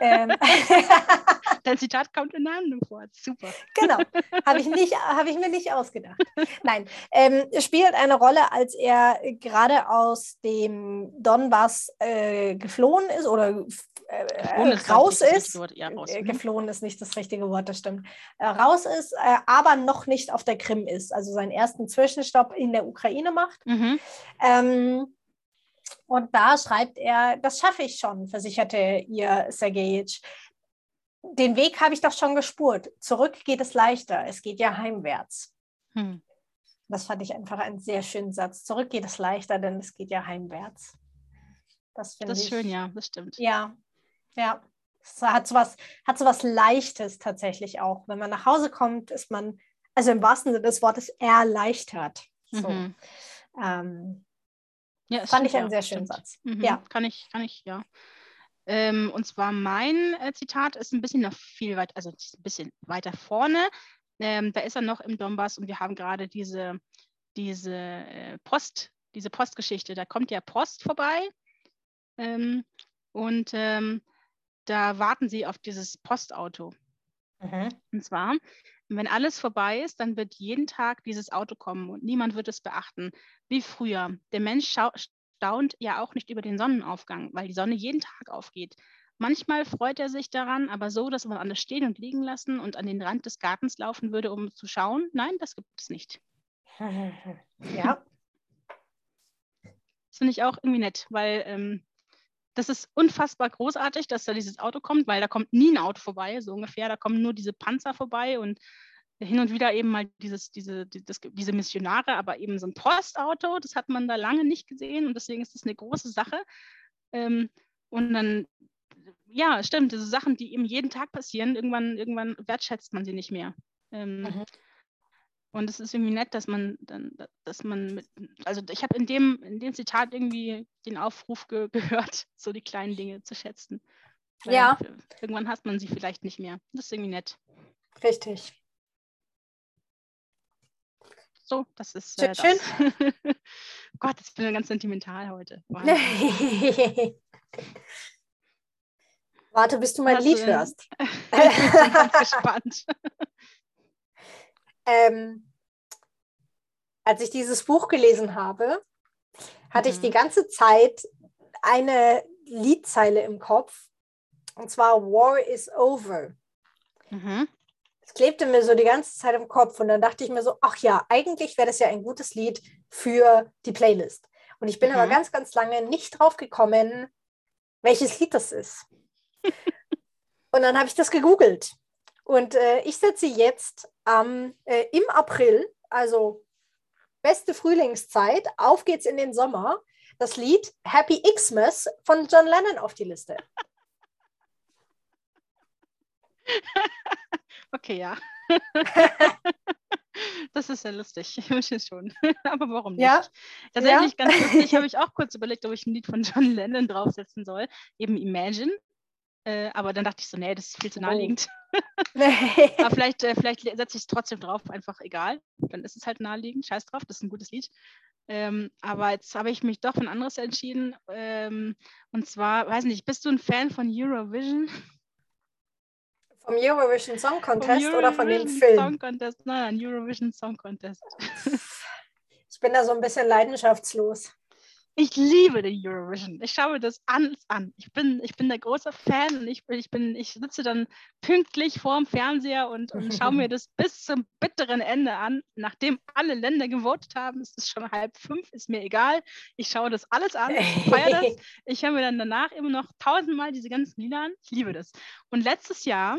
[SPEAKER 3] Ähm, Dein Zitat kommt in der Handlung vor. Super.
[SPEAKER 2] Genau. Habe ich, hab ich mir nicht ausgedacht. Nein. Ähm, spielt eine Rolle, als er gerade aus dem Donbass äh, geflohen ist oder äh, ist raus ist. Ja, raus. Äh, mhm. geflohen ist nicht das richtige Wort, das stimmt. Äh, raus ist, äh, aber noch nicht auf der Krim ist. Also seinen ersten Zwischenstopp in der Ukraine macht. Mhm. Ähm, und da schreibt er, das schaffe ich schon, versicherte ihr Sergejitsch. Den Weg habe ich doch schon gespurt. Zurück geht es leichter. Es geht ja heimwärts. Hm. Das fand ich einfach einen sehr schönen Satz. Zurück geht es leichter, denn es geht ja heimwärts.
[SPEAKER 3] Das finde ich. Das ist schön, ja, das stimmt.
[SPEAKER 2] Ja, ja. Es hat so was, hat so was Leichtes tatsächlich auch. Wenn man nach Hause kommt, ist man, also im wahrsten Sinne des Wortes, erleichtert. So. Mhm. Ähm, ja, Fand stimmt, ich einen sehr schönen stimmt. Satz.
[SPEAKER 3] Mhm, ja. Kann ich, kann ich, ja. Ähm, und zwar mein äh, Zitat ist ein bisschen noch viel weiter, also ein bisschen weiter vorne. Ähm, da ist er noch im Donbass und wir haben gerade diese, diese äh, Post, diese Postgeschichte. Da kommt ja Post vorbei ähm, und ähm, da warten sie auf dieses Postauto. Mhm. Und zwar, wenn alles vorbei ist, dann wird jeden Tag dieses Auto kommen und niemand wird es beachten, wie früher. Der Mensch staunt ja auch nicht über den Sonnenaufgang, weil die Sonne jeden Tag aufgeht. Manchmal freut er sich daran, aber so, dass man alles stehen und liegen lassen und an den Rand des Gartens laufen würde, um zu schauen, nein, das gibt es nicht.
[SPEAKER 2] Ja.
[SPEAKER 3] Das finde ich auch irgendwie nett, weil ähm, das ist unfassbar großartig, dass da dieses Auto kommt, weil da kommt nie ein Auto vorbei, so ungefähr. Da kommen nur diese Panzer vorbei und hin und wieder eben mal dieses, diese, das, diese Missionare, aber eben so ein Postauto, das hat man da lange nicht gesehen und deswegen ist das eine große Sache. Ähm, und dann, ja, stimmt, diese Sachen, die eben jeden Tag passieren, irgendwann, irgendwann wertschätzt man sie nicht mehr. Ähm, mhm. Und es ist irgendwie nett, dass man dann, dass man mit, also ich habe in dem, in dem Zitat irgendwie den Aufruf ge gehört, so die kleinen Dinge zu schätzen.
[SPEAKER 2] Weil ja.
[SPEAKER 3] Irgendwann hat man sie vielleicht nicht mehr. Das ist irgendwie nett.
[SPEAKER 2] Richtig.
[SPEAKER 3] So, das ist äh, schön. Das. oh Gott, ich bin ganz sentimental heute.
[SPEAKER 2] Warte, bis du mein Lied hörst.
[SPEAKER 3] ich bin ganz gespannt.
[SPEAKER 2] ähm, als ich dieses Buch gelesen habe, hatte mhm. ich die mhm. ganze Zeit eine Liedzeile im Kopf. Und zwar War is over. Mhm. Es klebte mir so die ganze Zeit im Kopf und dann dachte ich mir so, ach ja, eigentlich wäre das ja ein gutes Lied für die Playlist. Und ich bin mhm. aber ganz, ganz lange nicht drauf gekommen, welches Lied das ist. und dann habe ich das gegoogelt. Und äh, ich setze jetzt ähm, äh, im April, also beste Frühlingszeit, auf geht's in den Sommer, das Lied Happy Xmas von John Lennon auf die Liste.
[SPEAKER 3] okay, ja. das ist ja lustig, ich schon. Aber warum nicht?
[SPEAKER 2] Ja?
[SPEAKER 3] Tatsächlich ja? ganz lustig, habe ich auch kurz überlegt, ob ich ein Lied von John Lennon draufsetzen soll. Eben Imagine. Äh, aber dann dachte ich so, nee, das ist viel zu oh. naheliegend. Oh. aber vielleicht, äh, vielleicht setze ich es trotzdem drauf, einfach egal. Dann ist es halt naheliegend, scheiß drauf, das ist ein gutes Lied. Ähm, aber jetzt habe ich mich doch für ein anderes entschieden. Ähm, und zwar, weiß nicht, bist du ein Fan von Eurovision?
[SPEAKER 2] Vom Eurovision Song Contest Eurovision oder von dem Film?
[SPEAKER 3] Song Contest, nein, Eurovision Song Contest.
[SPEAKER 2] ich bin da so ein bisschen leidenschaftslos.
[SPEAKER 3] Ich liebe die Eurovision. Ich schaue das alles an. Ich bin, ich bin der große Fan und ich, ich, bin, ich sitze dann pünktlich vorm Fernseher und, und schaue mir das bis zum bitteren Ende an. Nachdem alle Länder gewotet haben, ist es schon halb fünf, ist mir egal. Ich schaue das alles an, ich feiere das. Ich höre mir dann danach immer noch tausendmal diese ganzen Lieder an. Ich liebe das. Und letztes Jahr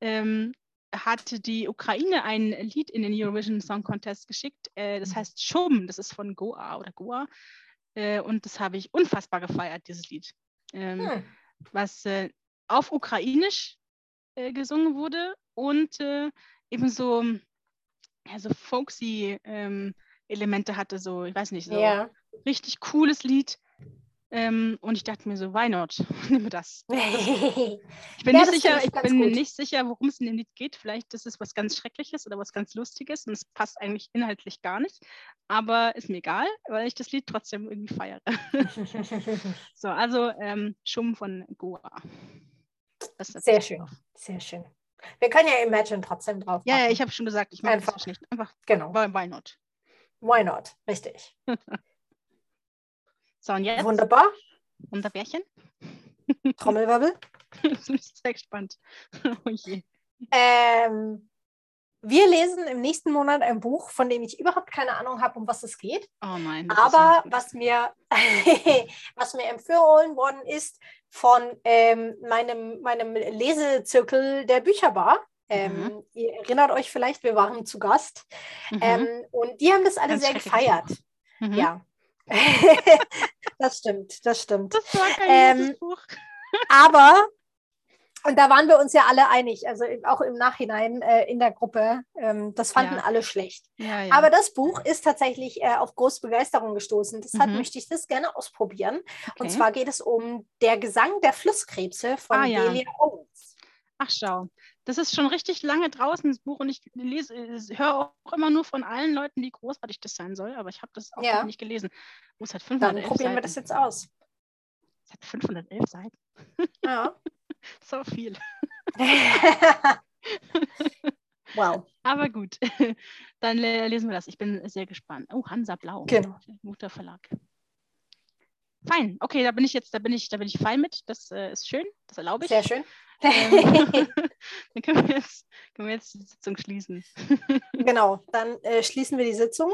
[SPEAKER 3] ähm, hat die Ukraine ein Lied in den Eurovision Song Contest geschickt. Äh, das mhm. heißt Schum, das ist von Goa oder Goa. Äh, und das habe ich unfassbar gefeiert, dieses Lied. Ähm, hm. Was äh, auf Ukrainisch äh, gesungen wurde und äh, eben so, ja, so folksy ähm, Elemente hatte, so, ich weiß nicht, so
[SPEAKER 2] ja.
[SPEAKER 3] richtig cooles Lied. Ähm, und ich dachte mir so, why not? Nimm das. Ich bin, ja, nicht, sicher, ich bin nicht sicher, worum es in dem Lied geht. Vielleicht ist es was ganz Schreckliches oder was ganz Lustiges und es passt eigentlich inhaltlich gar nicht. Aber ist mir egal, weil ich das Lied trotzdem irgendwie feiere. so, also ähm, Schum von Goa.
[SPEAKER 2] Sehr schön, drauf. sehr schön. Wir können ja Imagine trotzdem drauf.
[SPEAKER 3] Ja, ja, ich habe schon gesagt, ich mag
[SPEAKER 2] Einfach.
[SPEAKER 3] das nicht. Einfach,
[SPEAKER 2] genau.
[SPEAKER 3] why not?
[SPEAKER 2] Why not? Richtig.
[SPEAKER 3] So, und jetzt
[SPEAKER 2] Wunderbar.
[SPEAKER 3] unser Bärchen.
[SPEAKER 2] Trommelwirbel.
[SPEAKER 3] Jetzt bin ich sehr gespannt. Oh je.
[SPEAKER 2] Ähm, wir lesen im nächsten Monat ein Buch, von dem ich überhaupt keine Ahnung habe, um was es geht.
[SPEAKER 3] Oh nein.
[SPEAKER 2] Aber was mir, was mir empfohlen worden ist von ähm, meinem, meinem Lesezirkel der Bücherbar. Ähm,
[SPEAKER 3] Mhm.
[SPEAKER 2] Ihr erinnert euch vielleicht, wir waren zu Gast.
[SPEAKER 3] Mhm.
[SPEAKER 2] Ähm, und die haben das alle
[SPEAKER 3] Ganz
[SPEAKER 2] sehr gefeiert.
[SPEAKER 3] Mhm.
[SPEAKER 2] Ja. das stimmt, das stimmt.
[SPEAKER 3] Das war kein
[SPEAKER 2] Ähm,
[SPEAKER 3] Buch.
[SPEAKER 2] Aber, und da waren wir uns ja alle einig, also auch im Nachhinein äh, in der Gruppe, ähm, das fanden
[SPEAKER 3] Ja.
[SPEAKER 2] alle schlecht.
[SPEAKER 3] Ja, ja.
[SPEAKER 2] Aber das Buch ist tatsächlich äh, auf große Begeisterung gestoßen. Deshalb
[SPEAKER 3] Mhm.
[SPEAKER 2] möchte ich das gerne ausprobieren. Und
[SPEAKER 3] Okay.
[SPEAKER 2] zwar geht es um Der Gesang der Flusskrebse von
[SPEAKER 3] Ah.
[SPEAKER 2] Delia Owens.
[SPEAKER 3] Ach, schau. Das ist schon richtig lange draußen, das Buch, und ich lese, höre auch immer nur von allen Leuten, wie großartig das sein soll, aber ich habe das auch
[SPEAKER 2] Ja.
[SPEAKER 3] noch nicht gelesen. Oh, es hat
[SPEAKER 2] Dann
[SPEAKER 3] 511
[SPEAKER 2] probieren
[SPEAKER 3] Seiten.
[SPEAKER 2] wir das jetzt aus.
[SPEAKER 3] Es hat 511 Seiten.
[SPEAKER 2] Ja.
[SPEAKER 3] So viel.
[SPEAKER 2] wow.
[SPEAKER 3] Aber gut, dann lesen wir das. Ich bin sehr gespannt. Oh, Hansa Blau.
[SPEAKER 2] Genau.
[SPEAKER 3] Guter Verlag. Fein. Okay, da bin ich jetzt, da bin ich, da bin ich fein mit. Das äh, ist schön. Das erlaube ich.
[SPEAKER 2] Sehr schön.
[SPEAKER 3] Ähm, dann können wir, jetzt, können wir jetzt die Sitzung schließen.
[SPEAKER 2] genau, dann äh, schließen wir die Sitzung.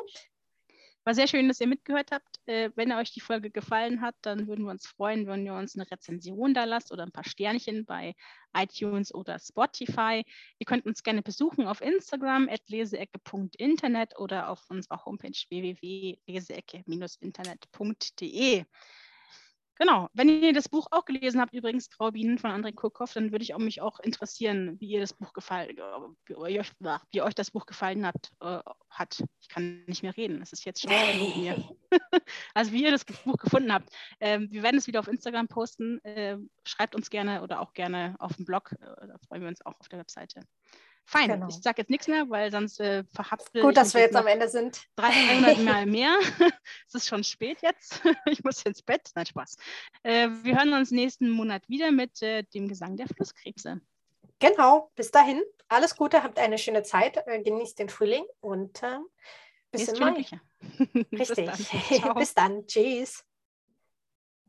[SPEAKER 3] War sehr schön, dass ihr mitgehört habt. Äh, wenn euch die Folge gefallen hat, dann würden wir uns freuen, wenn ihr uns eine Rezension da lasst oder ein paar Sternchen bei iTunes oder Spotify. Ihr könnt uns gerne besuchen auf Instagram at leseecke.internet oder auf unserer Homepage www.leseecke-internet.de. Genau, wenn ihr das Buch auch gelesen habt, übrigens Graue Bienen von André Kurkow, dann würde ich auch mich auch interessieren, wie ihr das Buch gefallen, wie euch, wie euch das Buch gefallen hat, äh, hat. Ich kann nicht mehr reden, das ist jetzt schon mir. Also wie ihr das Buch gefunden habt. Ähm, wir werden es wieder auf Instagram posten. Ähm, schreibt uns gerne oder auch gerne auf dem Blog. Äh, da freuen wir uns auch auf der Webseite. Fein,
[SPEAKER 2] Genau.
[SPEAKER 3] ich sage jetzt nichts mehr, weil sonst äh, verhafte
[SPEAKER 2] Gut, dass wir jetzt am Ende sind.
[SPEAKER 3] 300 Mal mehr. es ist schon spät jetzt. ich muss ins Bett. Nein, Spaß. Äh, wir hören uns nächsten Monat wieder mit äh, dem Gesang der Flusskrebse.
[SPEAKER 2] Genau, bis dahin. Alles Gute, habt eine schöne Zeit, äh, genießt den Frühling und äh, bis
[SPEAKER 3] Lest
[SPEAKER 2] im Mai.
[SPEAKER 3] Bücher. Bis
[SPEAKER 2] Richtig.
[SPEAKER 3] dann.
[SPEAKER 2] Bis dann. Tschüss.